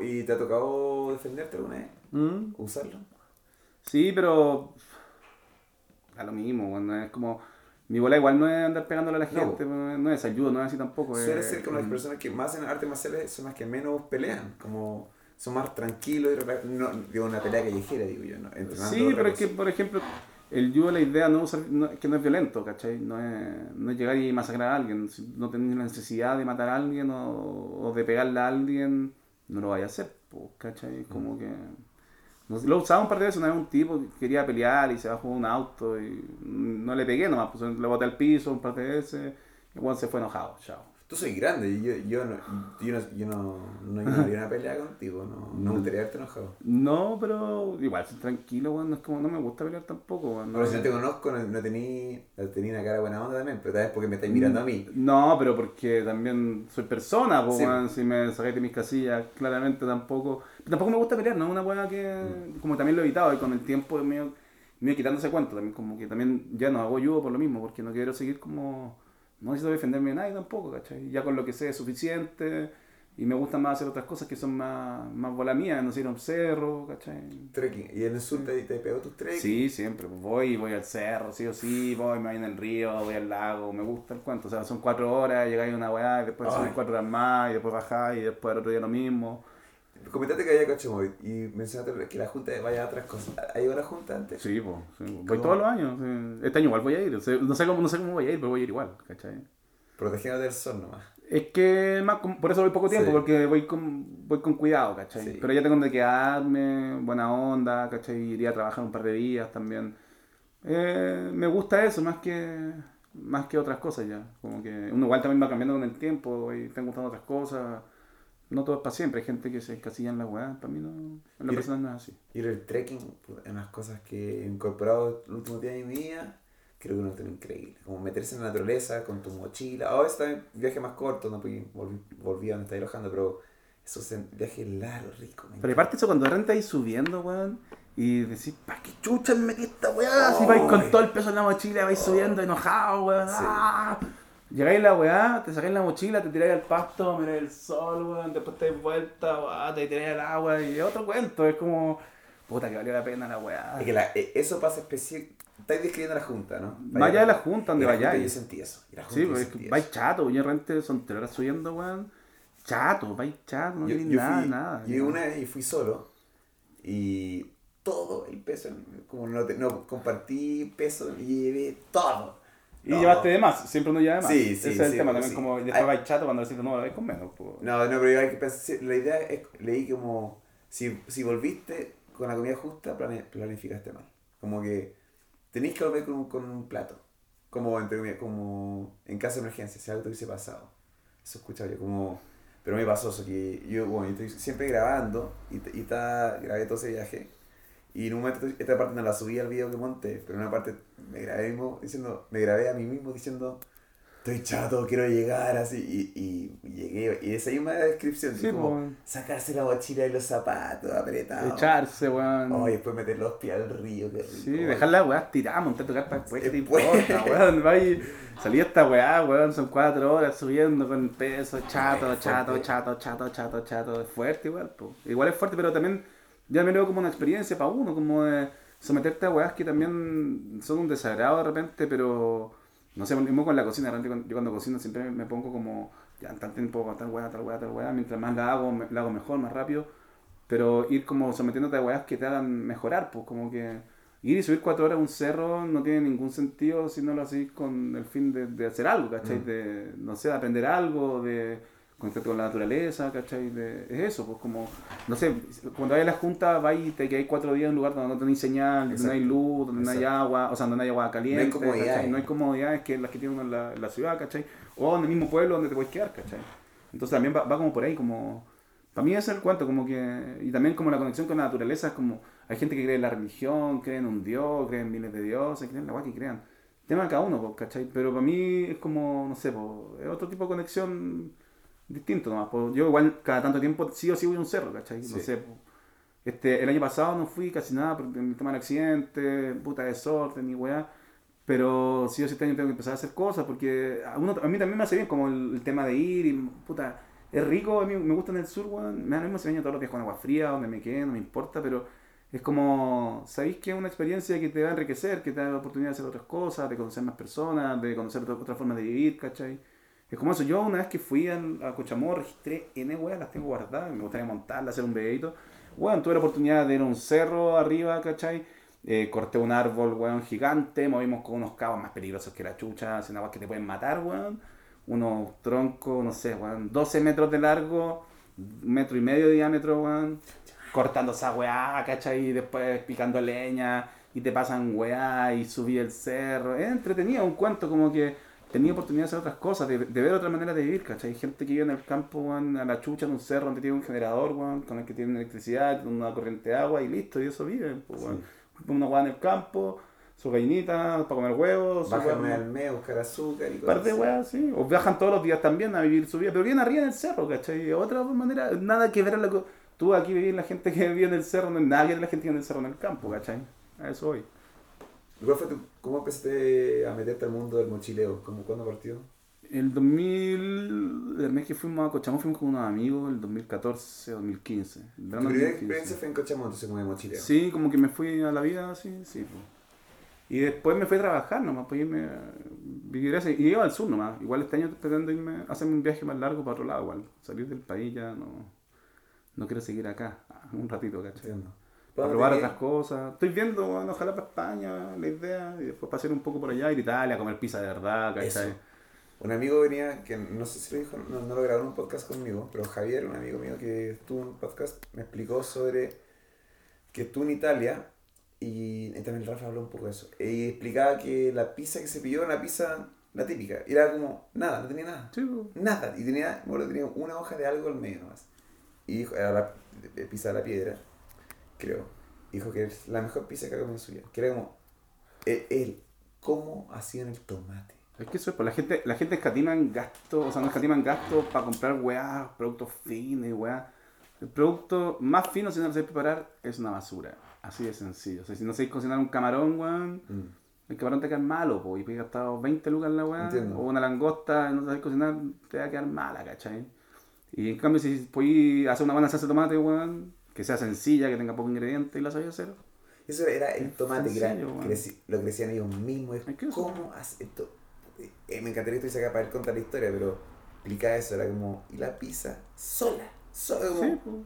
¿Y, te ha tocado defenderte alguna vez? ¿Mm? ¿Usarlo? Sí, pero a lo mismo, bueno, es como mi bola igual no es andar pegándole a la gente, no, no es ayuda, no es así tampoco. Suele ser como las personas que más en artes marciales son las que menos pelean. Como son más tranquilos y no, digo, una pelea callejera, digo yo, ¿no? Entrenando Sí, pero es que, por ejemplo, el judo, la idea no, usar- no- es que no es violento, ¿cachai? No es, no es llegar y masacrar a alguien. Si no tenés la necesidad de matar a alguien o, o de pegarle a alguien, no lo vaya a hacer, pues, ¿cachai? Como Mm. que... no lo usaba un par de veces, una vez un tipo que quería pelear y se bajó un auto y no le pegué nomás, pues le boté al piso un par de veces y Juan se fue enojado, chao. Tú soy grande y yo, yo, no, yo, no, yo no, no una pelea contigo, no, no me gustaría verte enojado. No, pero igual, tranquilo, weón, no es como, no me gusta pelear tampoco, weón. Pero si no te conozco, no, no tení, una cara buena onda también, pero tal vez porque me estáis mirando a mí. No, pero porque también soy persona, po, Sí. weón, si me saqué de mis casillas, claramente tampoco. Tampoco me gusta pelear, no es una weá que. Como también lo he evitado y con el tiempo me he me he ido quitando ese cuento también, como que también ya no hago yugo por lo mismo, porque no quiero seguir como no necesito defenderme de nadie tampoco, ¿cachai? Ya con lo que sé es suficiente y me gusta más hacer otras cosas que son más, más bola mía, no sé, ir a un cerro, ¿cachai? Trekking. ¿Y en el sur te, te pegó tus trekking? Sí, siempre, pues voy, voy al cerro, sí o sí, voy, me voy en el río, voy al lago, me gusta el cuento, o sea, son cuatro horas, llegáis a una weá, y después son cuatro horas más, y después bajáis, y después al otro día lo mismo. Comentaste que había Cachamoy y mencionaste que la junta vaya a otras cosas. ¿Ha ido a la junta antes? Sí, pues, sí, voy ¿Cómo? todos los años, sí. este año igual voy a ir, o sea, no sé cómo, no sé cómo voy a ir, pero voy a ir igual, ¿cachai? Protegiendo del sol nomás. Es que más por eso voy poco tiempo, Sí. porque voy con, voy con cuidado, ¿cachai? Pero ya tengo donde quedarme, buena onda, ¿cachai? Iría a trabajar un par de días también. Eh, me gusta eso más que más que otras cosas ya. Como que uno igual también va cambiando con el tiempo y están gustando otras cosas. No todo es para siempre, hay gente que se encasilla en la weá, para mí no, en la persona no es así. Ir al trekking, puta, es unas cosas que he incorporado el último día de mi vida, creo que uno es increíble. Como meterse en la naturaleza con tu mochila. Ahora está en viaje más corto, no porque volví, volví a donde estaba alojando, pero esos en- viajes largos, ricos. Pero aparte eso cuando repente ahí subiendo, weón, y decís, ¿para qué chucha me metí esta weá? Si vais con todo el peso en la mochila, vais subiendo enojado, weón. Sí. ¡ah! Llegáis la weá, te sacáis la mochila, te tiráis al pasto, miráis el sol, weón, después te dais vuelta, weá, te tiráis al agua y es otro cuento, es como, puta que valió la pena la weá. Es que la- e- eso pasa especial. Estáis describiendo la junta, ¿no? Más allá de la junta, donde vayáis. Yo sentí eso. y la junta Sí, pues es que vais chato, weón, yo de repente son tres horas subiendo, weón. Chato, vais chato, no yo nada, fui, nada. Yo una vez y fui solo y todo el peso, como no, te- no compartí peso y llevé todo. Y No. llevaste de más, siempre uno lleva de más. Sí, sí, Ese es el tema también, como Ay. vais chato cuando decís no, vais con menos. pues. No, no, pero hay que pensar, la idea es, leí como, si, si volviste con la comida justa, planificaste mal. Como que tenéis que volver con, un- con un plato. Como, entre como en caso de emergencia, si algo te hubiese pasado. Eso escuchaba yo, como... Pero me pasó eso, que yo, bueno, yo estoy siempre grabando y, y ta- grabé todo ese viaje. Y en un momento, esta parte no la subí al video que monté, pero en una parte me grabé, mismo diciendo, me grabé a mí mismo diciendo, estoy chato, quiero llegar, así, y, y, y llegué, y esa misma descripción, Sí, como pues. sacarse la mochila y los zapatos apretados. Echarse, weón. Oh, y después meter los pies al río, qué rico. Sí, dejar la weá tirada, montar tu carpa después, ¿qué te importa, [LAUGHS] weón? Salí esta weá, weón, son cuatro horas subiendo con peso, chato, chato, fuerte. chato, chato, chato, chato, es fuerte igual, pues. Igual es fuerte, pero también ya me lo veo como una experiencia para uno, como de someterte a weás que también son un desagrado de repente, pero no sé, mismo con la cocina, de repente cuando- yo cuando cocino siempre me pongo como, ya en tal tiempo, tal weá, tal weá, tal weá, mientras más la hago, me- la hago mejor, más rápido, pero ir como sometiéndote a weas que te hagan mejorar, pues como que ir y subir cuatro horas a un cerro no tiene ningún sentido si no lo haces con el fin de, de hacer algo, ¿cachai? Mm. De, no sé, de aprender algo, de conectarte con la naturaleza, ¿cachai? De, es eso, pues como, no sé, cuando hay la junta, vas y te quedáis cuatro días en un lugar donde no tenéis señal, donde no hay Exacto. luz, donde no hay Exacto. agua, o sea, donde no hay agua caliente, comodidades. ¿cachai? No hay comodidades que las que tiene uno en la, en la ciudad, ¿cachai? O en el mismo pueblo donde te puedes quedar, ¿cachai? Entonces también va, va como por ahí, como... Para mí ese es el cuento, como que... Y también como la conexión con la naturaleza, es como... Hay gente que cree en la religión, cree en un dios, cree en miles de dioses, cree en la guay que crean. Tema de cada uno, pues, ¿cachai? Pero para mí es como, no sé, pues, es otro tipo de conexión distinto nomás. pues. Yo igual cada tanto tiempo sí o sí voy a un cerro, ¿cachai? No Sí. sé, pues, este, el año pasado no fui casi nada por el tema del accidente, puta desorden ni weá. Pero sí o sí este año tengo que empezar a hacer cosas porque a, uno, a mí también me hace bien como el, el tema de ir y puta, es rico, a mí me gusta en el sur, weón. Me da lo mismo si baño todos los días con agua fría, donde me quede, no me importa, pero es como, sabéis que es una experiencia que te va a enriquecer, que te da la oportunidad de hacer otras cosas, de conocer más personas, de conocer otra, otra forma de vivir, ¿cachai? Es como eso, yo una vez que fui a Cochamó, registré N weas, las tengo guardadas, me gustaría montarlas, hacer un videito. Bueno, tuve la oportunidad de ir a un cerro arriba, ¿cachai? Eh, corté un árbol, weón, gigante, movimos con unos cabos más peligrosos que la chucha, hacen aguas que te pueden matar, weón. Unos troncos, no sé, weón, 12 metros de largo, metro y medio de diámetro, weón. Cortando esa weá, ¿cachai? Y después picando leña, y te pasan weá, y subí el cerro. Es entretenido, un cuento como que tenía oportunidad de hacer otras cosas, de, de ver otra manera de vivir, ¿cachai? Gente que vive en el campo, a la chucha, en un cerro donde tiene un generador, weón, con el que tiene electricidad, una corriente de agua, y listo, y eso viven, pues, weón. Una weá en el campo, su gallinita para comer huevos, weá- al mes, buscar azúcar y un par cosas de así. weas, sí. O viajan todos los días también a vivir su vida, pero viven arriba en el cerro, ¿cachai? Otra manera, nada que ver a lo que... Tú aquí vivís la gente que vive en el cerro, no hay nada que ver la gente que vive en el cerro en el campo, ¿cachai? A eso voy. ¿Cuál fue tu- ¿Cómo empezaste a meterte al mundo del mochileo? ¿Cómo, ¿Cuándo partió? El 2000, el mes que fuimos a Cochamó fuimos con unos amigos, el 2014, 2015. el Tu primera 2015. experiencia fue en Cochamó, entonces como de mochileo. Sí, como que me fui a la vida así, sí. pues. Y después me fui a trabajar nomás, pues irme a vivir ese. Y iba al sur nomás. Igual este año pretendo irme, hacerme un viaje más largo para otro lado, igual. Salir del país ya no. No quiero seguir acá, un ratito, ¿cachai? Entiendo. Para ¿Dónde probar otras cosas. Estoy viendo, bueno, ojalá para España, la idea. Y después pasear un poco por allá, ir a Italia, a comer pizza de verdad, ¿cachai? Un amigo venía, que no sé si lo dijo, no, no lo grabó en un podcast conmigo, pero Javier, un amigo mío que estuvo en un podcast, me explicó sobre que estuvo en Italia y, y también Rafa habló un poco de eso. Y explicaba que la pizza que se pidió era una pizza, la típica, era como nada, no tenía nada. Sí. Nada, y tenía, bueno, tenía una hoja de algo al medio nomás. Y dijo, era la pizza de la piedra, creo. Dijo que es la mejor pizza que ha comido en su vida. Que era como, él, él, cómo hacían el tomate. Es que eso es, pues la gente, la gente escatima en gastos, o sea, no escatima en gastos para comprar weá, productos finos, weá. El producto más fino, si no lo sabes preparar, es una basura. Así de sencillo. O sea, si no sabéis cocinar un camarón, weón, Mm. el camarón te queda malo, po, y puedes gastado 20 lucas en la weá, o una langosta, no sabes cocinar, te va a quedar mala, ¿cachai? Y en cambio, si podéis hacer una buena salsa de tomate, weón, que sea sencilla, que tenga pocos ingredientes y la sabéis hacer, Eso era el tomate, que creci- lo crecían ellos mismos. ¿Cómo hace esto? Eh, me encantaría que estuviese acá para él contar la historia, pero explica eso. Era como, y la pizza sola. sola como, Sí, po.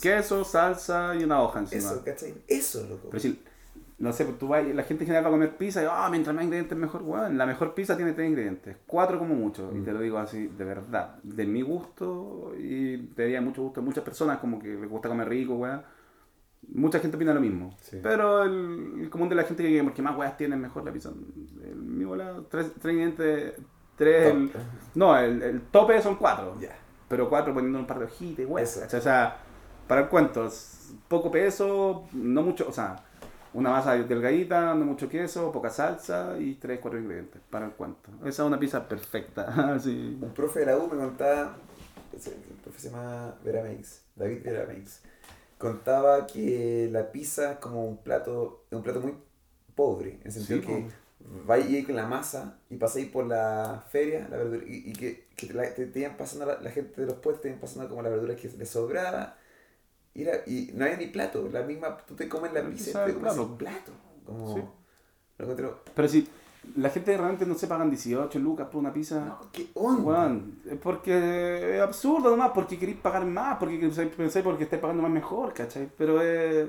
Queso, salsa y una hoja encima. eso, ¿cachai? Eso, loco. Pero si, no sé, pues tú vas, la gente en general va a comer pizza y, ah, mientras más ingredientes mejor, weón. La mejor pizza tiene tres ingredientes, cuatro como mucho. Y Mm. te lo digo así, de verdad. De mi gusto y te diría mucho gusto muchas personas, como que les gusta comer rico, weón. Mucha gente opina lo mismo. Sí. Pero el, el común de la gente que porque más weas tienen mejor la pizza. El, mi bola, tres, tres ingredientes, tres. el- no, el, el tope son cuatro. Ya. Pero cuatro poniendo un par de hojitas. Eso. O sea, para el cuento, poco peso, no mucho, o sea, una masa delgadita, no mucho queso, poca salsa y tres, cuatro ingredientes para el cuento. Esa es una pizza perfecta. [LAUGHS] así. Un profe de la U me contaba, el profe se llama Vera Meix, David Vera Meix, contaba que la pizza es como un plato, es un plato muy pobre, en el sentido Sí, que vais con la masa y pasáis por la feria, la verdura, y, y que, que te, la, te, te iban pasando, la, la gente de los puestos te iban pasando como la verdura que les sobraba, y, era- y no había ni plato, la misma, tú te comes la pizza y te comes plato. el plato, como, Sí. lo Pero si la gente realmente no se pagan 18 lucas por una pizza. no, ¿qué onda? Es porque es absurdo nomás, porque queréis pagar más, porque pensáis porque estáis pagando más mejor, ¿cachai? Pero es,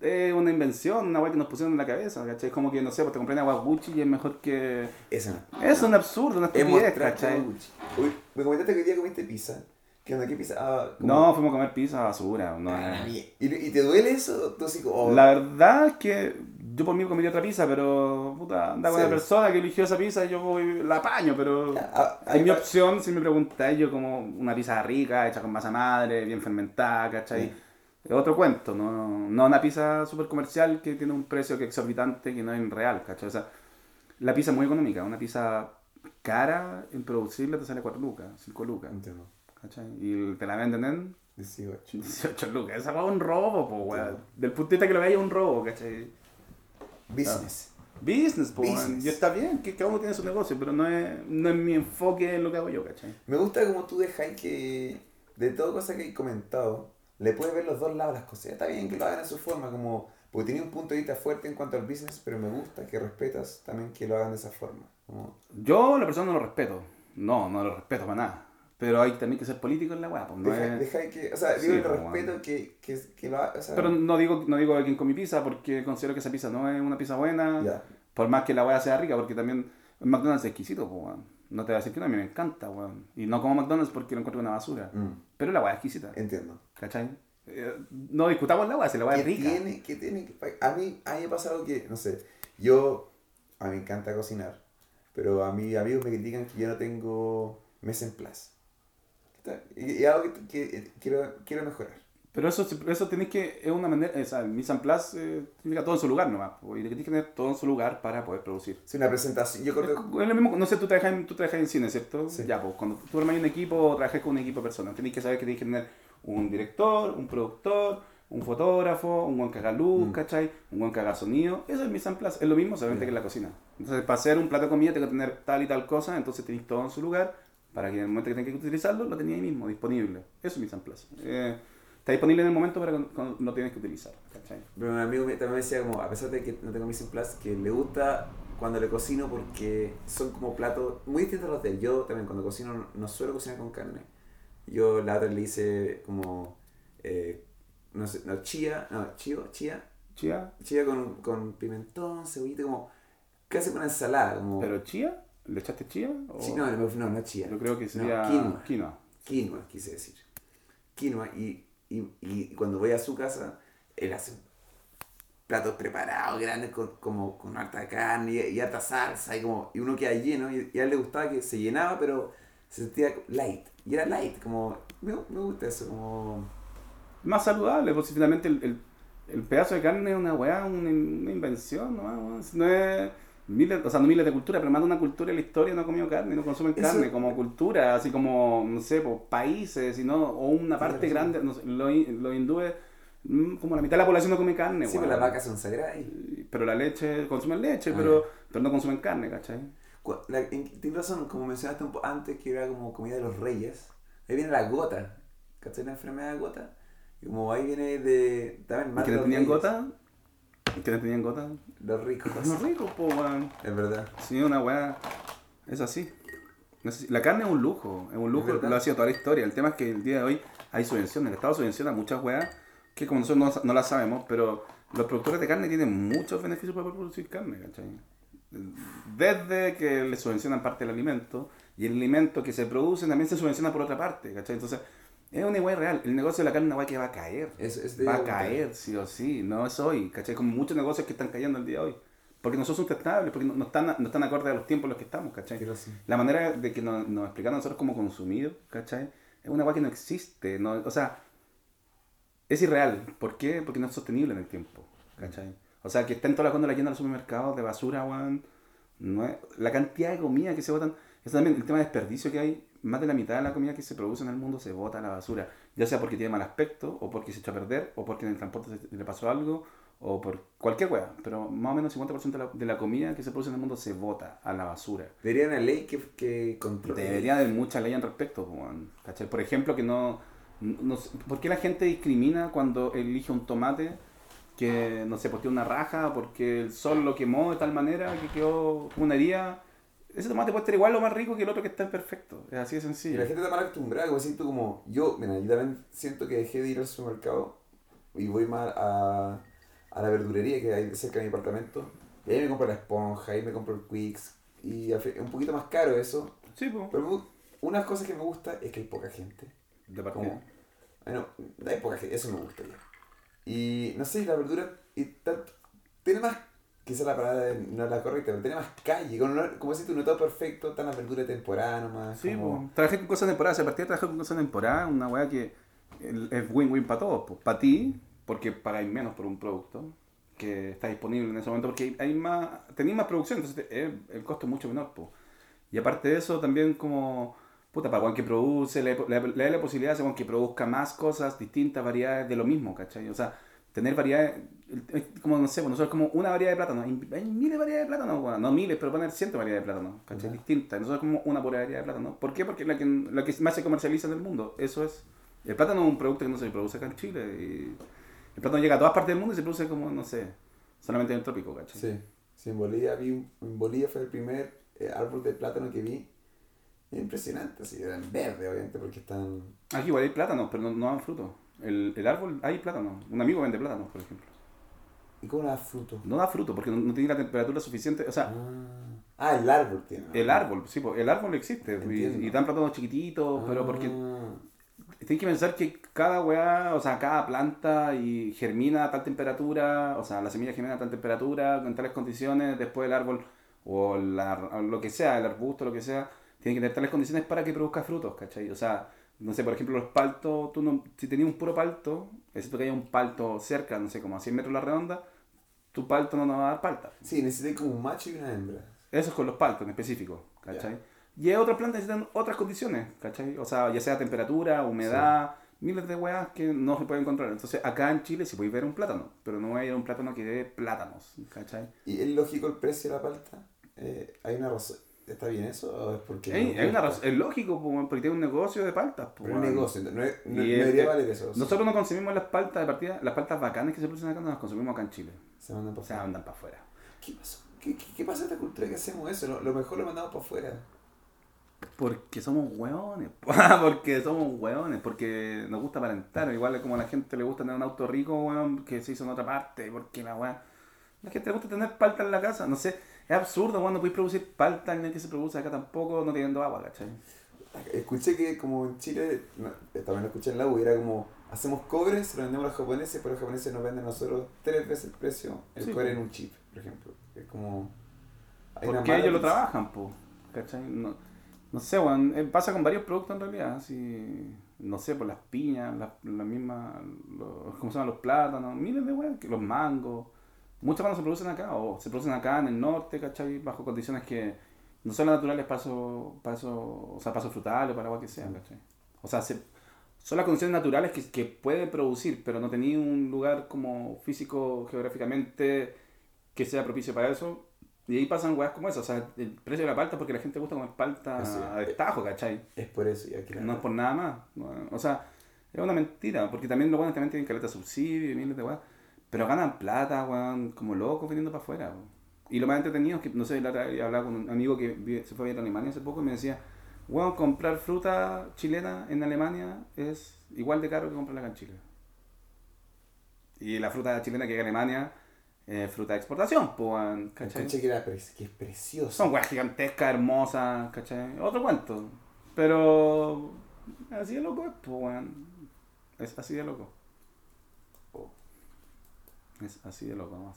es una invención, una weá que nos pusieron en la cabeza, ¿cachai? Como que, no sé, pues te compré una agua Gucci y es mejor que... Esa. Es un absurdo, una Es estupidez, ¿cachai? Gucci. Uy, me comentaste que hoy día comiste pizza. ¿Qué onda? ¿Qué pizza? Ah, No, fuimos a comer pizza basura. No, Ah. ¿Y, ¿Y te duele eso? Tú así oh, La verdad es que yo por mí comería otra pizza, pero puta, anda con Sí. una persona que eligió esa pizza y yo voy- la apaño, pero Ah, ah, es mi ah, opción si me preguntáis yo como una pizza rica, hecha con masa madre, bien fermentada, ¿cachai? Sí. Es otro cuento, no, no una pizza súper comercial que tiene un precio que es exorbitante que no es real, ¿cachai? O sea, la pizza es muy económica, una pizza cara en producirla te sale 4 lucas, 5 lucas, Entiendo. ¿Cachai? Y te la venden en 18. 18 lucas, esa es un robo, po, weón. Del punto de vista que lo es un robo, ¿cachai? Business. Business, po, Business. weón. Y está bien, que cada uno tiene su negocio, pero no es, no es mi enfoque en lo que hago yo, ¿cachai? Me gusta como tú dejas que... De todo cosa que he comentado, le puedes ver los dos lados de las cosas. Está bien que lo hagan a su forma, como... Porque tiene un punto de vista fuerte en cuanto al business, pero me gusta que respetas también que lo hagan de esa forma. Como, Yo, la persona, no lo respeto. No, no lo respeto para nada. Pero hay también que ser político en la weá, pues, no deja, es- deja que... O sea, digo, Sí, el po, respeto que, que, que lo haga... O sea, Pero no digo, no digo a quien con mi pizza, porque considero que esa pizza no es una pizza buena. Por más que la weá sea rica, porque también McDonald's es exquisito, pues, weón. No te voy a decir que no, a mí me encanta, weón. Y no como McDonald's porque lo encuentro una basura. Mm, Pero la weá es exquisita. entiendo. ¿Cachai? Eh, no discutamos la weá, si la weá ¿Qué es rica. tiene, qué tiene que- A mí, a mí me pasa algo que, no sé, yo, a mí me encanta cocinar, pero a mis amigos me critican que yo no tengo mes en place. Y, algo que, que quiero, quiero mejorar. Pero eso, eso tenés que, es una manera, o sea, el mise en place eh, significa todo en su lugar nomás, y tienes que tener todo en su lugar para poder producir. Es una presentación, yo creo es lo mismo, no sé, tú trabajas en, tú trabajas en cine, ¿cierto? Sí. Ya, pues cuando tú armas un equipo, trabajas con un equipo de personas, tenés que saber que tienes que tener un director, un productor, un fotógrafo, un buen que haga luz, Mm. ¿cachai? Un buen que haga sonido. Eso es mise en place. Es lo mismo, solamente que en la cocina. Entonces, para hacer un plato de comida, tengo que tener tal y tal cosa, entonces tenéis todo en su lugar, para que en el momento que tenga que utilizarlo, lo tenéis ahí mismo, disponible. Eso es en place. Eh, está disponible en el momento para cuando, cuando lo tienes que utilizar, ¿cachai? Pero un amigo también me decía, como, a pesar de que no tengo en Place, que le gusta cuando le cocino porque son como platos muy distintos a los de él. Yo también cuando cocino no, no suelo cocinar con carne. Yo la otra le hice como, eh, no sé, no, chía, no, chío, chía, ¿Chía? chía con, con pimentón, cebollita, como casi una ensalada, como... ¿Pero chía? ¿Le echaste chía? O- chi- no, no, no, no chía. Yo creo que sería No, quinoa. quinoa. quinoa, quise decir. Quinoa, y, y, y cuando voy a su casa, él hace platos preparados, grandes, con, como con harta carne y, y harta salsa, y, como, y uno queda lleno, y, y a él le gustaba que se llenaba, pero se sentía light. Y era light, como, me, me gusta eso, como... Más saludable, si finalmente el, el, el pedazo de carne es una weá, una, una invención, ¿no? No es miles, o sea, no miles de cultura, pero más de una cultura en la historia no ha comido carne, no consumen Eso- carne como cultura, así como, no sé, pues, países, sino, o una parte razón. grande, no sé, los, los hindúes, mm, como la mitad de la población no come carne, Sí, weón. pero las vacas son sagradas. y- Pero la leche, consumen leche, Ah, pero, pero no consumen carne, ¿cachai? la- Tienes razón, como mencionaste un poco antes, que era como comida de los reyes. Ahí viene la gota, ¿cachai? La enfermedad de gota. Y como ahí viene de... También ¿Y más de ¿Quiénes los tenían reyes. gota? ¿Quiénes tenían gota? Los ricos. Los ricos, po, weón. Es verdad. Sí, una weá. Es así. La carne es un lujo, es un lujo, Es lo ha sido toda la historia. El tema es que el día de hoy hay subvenciones. El Estado subvenciona muchas weas que como nosotros no, no las sabemos, pero los productores de carne tienen muchos beneficios para poder producir carne, ¿cachai? Desde que le subvencionan parte del alimento y el alimento que se produce también se subvenciona por otra parte, ¿cachai? Entonces, es una weá real. El negocio de la carne es una weá que va a caer. Es, es de Va a caer, sí o sí, no es hoy, ¿cachai? Como muchos negocios que están cayendo el día de hoy. Porque no son sustentables, porque no, no están, no están acordes a los tiempos en los que estamos, ¿cachai? La manera de que nos, nos explicaron a nosotros como consumidos, ¿cachai? Es una cosa que no existe, no, o sea, es irreal. ¿Por qué? Porque no es sostenible en el tiempo, ¿cachai? O sea, que estén todas las góndolas llenas de los supermercados de basura, weón. No es- la cantidad de comida que se botan, eso también, el tema de desperdicio que hay, más de la mitad de la comida que se produce en el mundo se bota a la basura. Ya sea porque tiene mal aspecto, o porque se echó a perder, o porque en el transporte se- le pasó algo, o por cualquier weá. Pero más o menos el 50% de la, de la comida que se produce en el mundo se bota a la basura. Debería haber una ley que, que controle. Debería haber mucha ley al respecto, weón, ¿cachai? Por ejemplo, que no, no sé, ¿Por qué la gente discrimina cuando elige un tomate que, no sé, pues tiene una raja, porque el sol lo quemó de tal manera que quedó una herida? Ese tomate puede estar igual o más rico que el otro que está perfecto. Es así de Y sencillo. la gente está mal acostumbrada, como siento como, yo, mira, yo también siento que dejé de ir al supermercado y voy más a, a la verdurería que hay cerca de mi apartamento. Y ahí me compro la esponja, ahí me compro el Quicks. Y es un poquito más caro eso. Sí, pues. Pero me gu- una cosa que me gusta es que hay poca gente. De partida. Como, bueno, hay poca gente, eso me gusta ya. Y no sé, la verdura y tanto, tiene más, quizá la palabra no es la correcta, pero tiene más calle. Como, como decís tú, no todo perfecto, está la verdura de temporada nomás. Sí, como- pues. Trabajé con cosas temporadas, a partir de trabajar con cosas temporadas, una weá que es win-win para todos. Pues. Para ti, porque pagáis menos por un producto que está disponible en ese momento, porque hay más, tenéis más producción, entonces te- el, el costo es mucho menor. Pues. Y aparte de eso, también como, puta, para Juan que produce, le, le, le da la posibilidad a Juan que produzca más cosas, distintas variedades de lo mismo, ¿cachai? O sea, tener variedades, es como, no sé, pues nosotros como una variedad de plátano, hay, miles de variedades de plátano, weón. no miles, pero poner cientos de variedades de plátano, ¿cachai? Ya. Distintas, nosotros como una pura variedad de plátano. ¿Por qué? Porque es la que, la que más se comercializa en el mundo, eso es. El plátano es un producto que no se produce acá en Chile, y el plátano llega a todas partes del mundo y se produce como, no sé, solamente en el trópico, ¿cachai? Sí, sí, en Bolivia vi, en Bolivia fue el primer eh, árbol de plátano que vi. Impresionante, así, eran verdes obviamente porque están... Aquí igual hay plátanos, pero no, no dan fruto. El, el árbol, hay plátano. Un amigo vende plátanos, por ejemplo. ¿Y cómo da fruto? No da fruto porque no, no tiene la temperatura suficiente. O sea, Ah, ah, el árbol tiene. ¿no? el árbol, sí, el árbol existe. Entiendo. Y, y dan plátanos chiquititos, pero porque Ah, tienes que pensar que cada weá, o sea, cada planta y germina a tal temperatura, o sea, la semilla germina a tal temperatura, en tales condiciones, después el árbol o la- o lo que sea, el arbusto, lo que sea, tiene que tener tales condiciones para que produzca frutos, ¿cachai? O sea, no sé, por ejemplo, los paltos, tú no, si tenías un puro palto, excepto que haya un palto cerca, no sé, como a 100 metros la redonda, tu palto no nos va a dar palta. Sí, necesité como un macho y una hembra. Eso es con los paltos en específico, ¿cachai? Y hay otras plantas que necesitan otras condiciones, ¿cachai? O sea, ya sea temperatura, humedad, miles de weas que no se pueden encontrar. Entonces, acá en Chile sí podéis ver un plátano, pero no hay un plátano que dé plátanos, ¿cachai? ¿Y es lógico el precio de la palta? Eh, ¿Hay una razón? ¿Está bien eso o es porque.? Una razón- es lógico, po, weón, porque tiene un negocio de paltas. Pero un weón. negocio, no, es- no, Y no es- debería valer eso. Nosotros no consumimos las paltas de partida, las paltas bacanas que se producen acá no las consumimos acá en Chile. Se mandan para O sea, andan para afuera. ¿Qué pasó? ¿Qué, qué, qué pasa en esta cultura que hacemos eso? Lo, lo mejor lo mandamos para afuera. Porque somos hueones, [LAUGHS] porque somos hueones, porque nos gusta aparentar, igual como a la gente le gusta tener un auto rico, weón, que se hizo en otra parte, porque la weá. La gente le gusta tener palta en la casa, no sé, es absurdo cuando podéis producir palta en el que se produce acá tampoco, no teniendo agua, ¿cachai? Escuché que como en Chile, no, eh, también lo escuché en la U, era como, hacemos cobre, se lo vendemos a los japoneses, pero los japoneses nos venden a nosotros tres veces el precio, el Sí, cobre pues. en un chip, por ejemplo. Es como... Porque ellos lo trabajan, po, ¿cachai? No, no sé, weón, eh, pasa con varios productos en realidad, así, no sé, por las piñas, las la mismas, ¿cómo se llaman? Los plátanos, miles de weón, que los mangos, muchas cuando se producen acá, o se producen acá en el norte, ¿cachai? Bajo condiciones que no son las naturales para eso, para eso, o sea, para frutal o para agua que sea, ¿cachai? O sea, se- son las condiciones naturales que, que puede producir, pero no tenía un lugar como físico, geográficamente, que sea propicio para eso. Y ahí pasan weas como eso, o sea, el precio de la palta porque la gente gusta comer palta a destajo, ¿cachai? Es por eso, y aquí No es por nada más. O sea, es una mentira, porque también los buenos también tienen caleta subsidio y miles de weas, pero ganan plata, weón, como locos viniendo para afuera. weón. Y lo más entretenido es que, no sé, hablaba con un amigo que vive- se fue a a Alemania hace poco y me decía, weón, comprar fruta chilena en Alemania es igual de caro que comprarla acá en Chile. Y la fruta chilena que llega a Alemania es fruta de exportación, pues, weón, ¿cachai? Que, era pre- que es precioso. Son weas gigantescas, hermosas, ¿cachai? Otro cuento. Pero así de loco es, pues, weón. Es así de loco. Es así de loco más.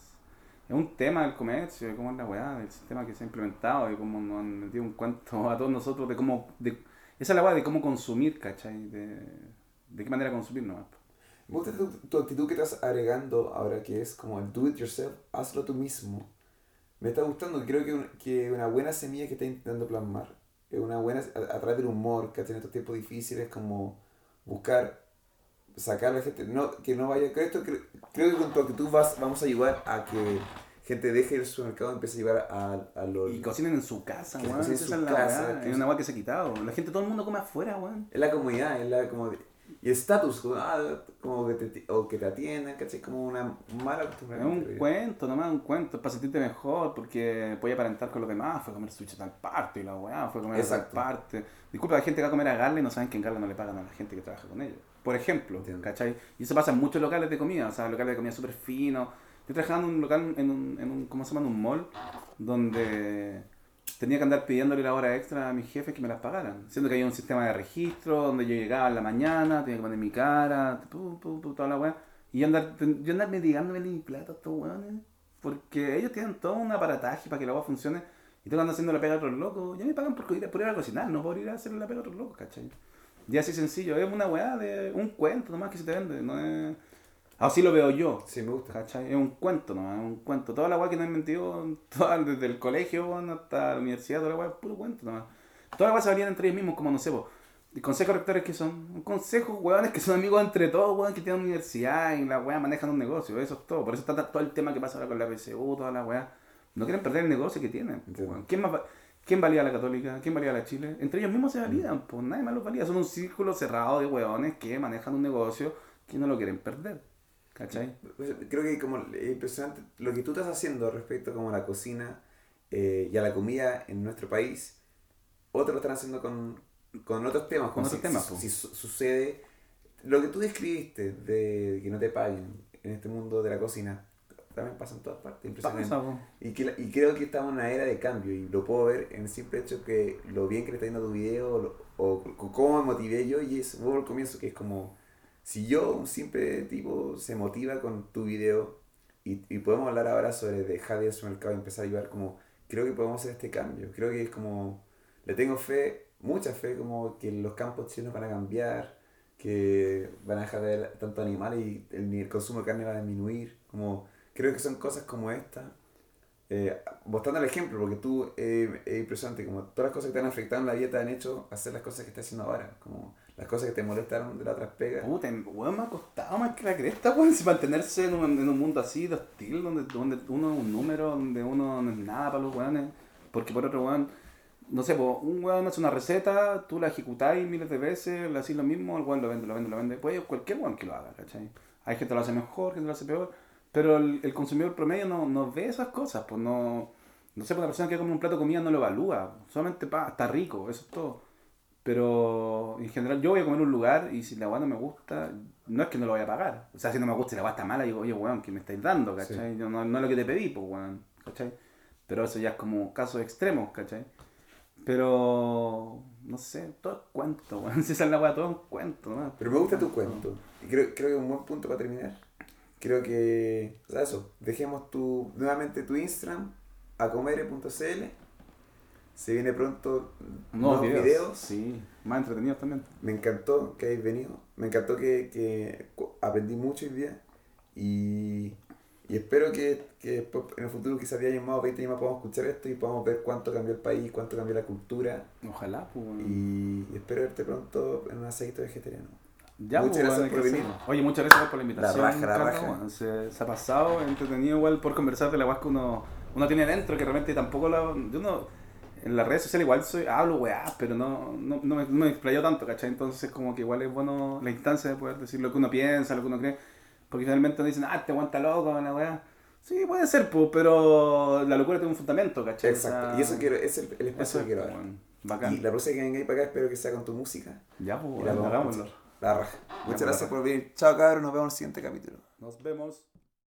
Es un tema del comercio, de cómo es la weá, del sistema que se ha implementado, de cómo nos han metido un cuento [LAUGHS] a todos nosotros, de cómo. De, esa es la weá de cómo consumir, ¿cachai? De, de qué manera consumir nomás. Me gusta tu, tu actitud que estás agregando ahora, que es como el do it yourself, hazlo tú mismo. Me está gustando, creo que, un- que una buena semilla que está intentando plasmar, una buena, a, a través del humor, que en estos tiempos difíciles, como buscar, sacar a la gente, no, que no vaya, esto, creo, creo que con tu actitud vas, vamos a ayudar a que gente deje el supermercado y empiece a llevar a, a los... Y cocinen en su casa, Que weón. Esa es la casa, Es una weá que se ha quitado. La gente, todo el mundo come afuera, weón. Es la comunidad, es la como... y estatus, como, ah, como que te, o que te atiendan, ¿cachai? Como una mala costumbre. Es un cuento, nomás un cuento, para sentirte mejor, porque podía aparentar con los demás, fue a comer sushi a tal parte y la weá, fue a comer a tal parte. Disculpa, la gente que va a comer a Garle y no saben que en Garle no le pagan a la gente que trabaja con ellos. Por ejemplo, Entiendo. ¿cachai? Y eso pasa en muchos locales de comida, o sea, locales de comida súper finos. Yo trabajaba en un local, en un, en un, ¿cómo se llama? En un mall, donde tenía que andar pidiéndole la hora extra a mis jefes que me las pagaran. Siendo que había un sistema de registro donde yo llegaba en la mañana, tenía que poner mi cara, pu, pu, pu, toda la weá. Y yo andar, yo andar mendigándome mi plato a estos weones. Porque ellos tienen todo un aparataje para que la weá funcione. Y tengo que andar haciendo la pega a otros locos. Ya me pagan por ir, por ir a cocinar, no por ir a hacer la pega a otros locos, ¿cachai? Y así sencillo, es una weá de un cuento nomás que se te vende, no es... Así lo veo yo. Sí, me gusta. ¿Cachai? Es un cuento nomás, es un cuento. Toda la weá que nos han mentido, [LAUGHS] toda- desde el colegio hasta la universidad, toda la weá es puro cuento nomás. Toda la weá se valían entre ellos mismos, como no sé, y consejos rectores que son, consejos weones que son amigos entre todos, weón, que tienen universidad y la weá manejan un negocio, eso es todo. Por eso está todo el tema que pasa ahora con la PSU, toda la weá. No quieren perder el negocio que tienen. Weón. ¿Quién, más va- ¿Quién valía a la católica? ¿Quién valía a la Chile? Entre ellos mismos se validan, pues nadie más los valía. Son un círculo cerrado de weones que manejan un negocio que no lo quieren perder. ¿Cachai? Pues, Creo que como es impresionante lo que tú estás haciendo respecto como a la cocina eh, y a la comida en nuestro país, otros lo están haciendo con, con otros temas. Con como otros si, temas, si- po. si su- sucede, lo que tú describiste de que no te paguen en este mundo de la cocina, también pasa en todas partes. Impresionante. Pasa. Y, que, y creo que estamos en una era de cambio y lo puedo ver en el simple hecho que lo bien que le está yendo a tu video o, lo- o c- cómo me motivé yo y es, vuelvo al comienzo, que es como si yo, un simple tipo, se motiva con tu video y, y podemos hablar ahora sobre dejar de ir al supermercado y empezar a ayudar como, creo que podemos hacer este cambio, creo que es como, le tengo fe, mucha fe como que los campos chinos van a cambiar, que van a dejar de haber tanto animales y el, el consumo de carne va a disminuir, como, creo que son cosas como estas eh, el ejemplo, porque tú eh, es impresionante, como todas las cosas que te han afectado en la vida te han hecho hacer las cosas que estás haciendo ahora, como las cosas que te molestaron de la otras pegas. Puta, weón, me ha costado más que la cresta, weón, mantenerse en un, en un mundo así de hostil, donde, donde uno es un número, donde uno no es nada para los weones. Porque por otro weón, no sé, un weón hace una receta, tú la ejecutáis miles de veces, le hacís lo mismo, el weón lo vende, lo vende, lo vende. Pues cualquier weón que lo haga, ¿cachai? Hay gente que lo hace mejor, gente que lo hace peor, pero el, el consumidor promedio no, no ve esas cosas, pues no. No sé, pues la persona que come un plato de comida no lo evalúa, solamente pa, está rico, eso es todo. Pero en general yo voy a comer un lugar y si la weá no me gusta, no es que no lo vaya a pagar. O sea, si no me gusta y la weá está mala, digo, oye, weón, ¿qué me estáis dando? ¿Cachai? Yo No, no es lo que te pedí, pues, weón. ¿Cachai? Pero eso ya es como casos extremos, ¿cachai? Pero, no sé, todo es cuento, weón. [LAUGHS] Si es la weá, todo es un cuento, ¿no? Pero me gusta tu cuento. Y creo, creo que es un buen punto para terminar. Creo que, o sea, eso, dejemos tu, nuevamente tu Instagram, acomere.cl. Se viene pronto Nuevos nuevos videos. videos. Sí, más entretenidos también. Me encantó que hayáis venido. Me encantó que, que aprendí mucho hoy día. Y, y espero que, que después, en el futuro, quizás 10 años más o 20 años más, podamos escuchar esto y podamos ver cuánto cambió el país, cuánto cambió la cultura. Ojalá, pues. Y espero verte pronto en un aceite vegetariano. Ya, Muchas pues, gracias por venir. Oye, muchas gracias por la invitación. raja, la raja. weón. Se, se ha pasado entretenido igual por conversar de la weá que uno, uno tiene dentro, que realmente tampoco la. Yo no. En las redes sociales igual soy, hablo weá, pero no, no, no, me, no me explayo tanto, ¿cachai? Entonces como que igual es bueno la instancia de poder decir lo que uno piensa, lo que uno cree. Porque finalmente dicen, ah, te aguanta loco, la weá. Sí, puede ser, pues, pero la locura tiene un fundamento, ¿cachai? O Exacto. sea, y eso quiero, es el, el espacio que quiero dar. Bacán. Y la próxima que vengáis para acá espero que sea con tu música. Ya, pues, la hagámoslo. Escuchar. La raja. Muchas gracias por venir. Chao cabros, nos vemos en el siguiente capítulo. Nos vemos.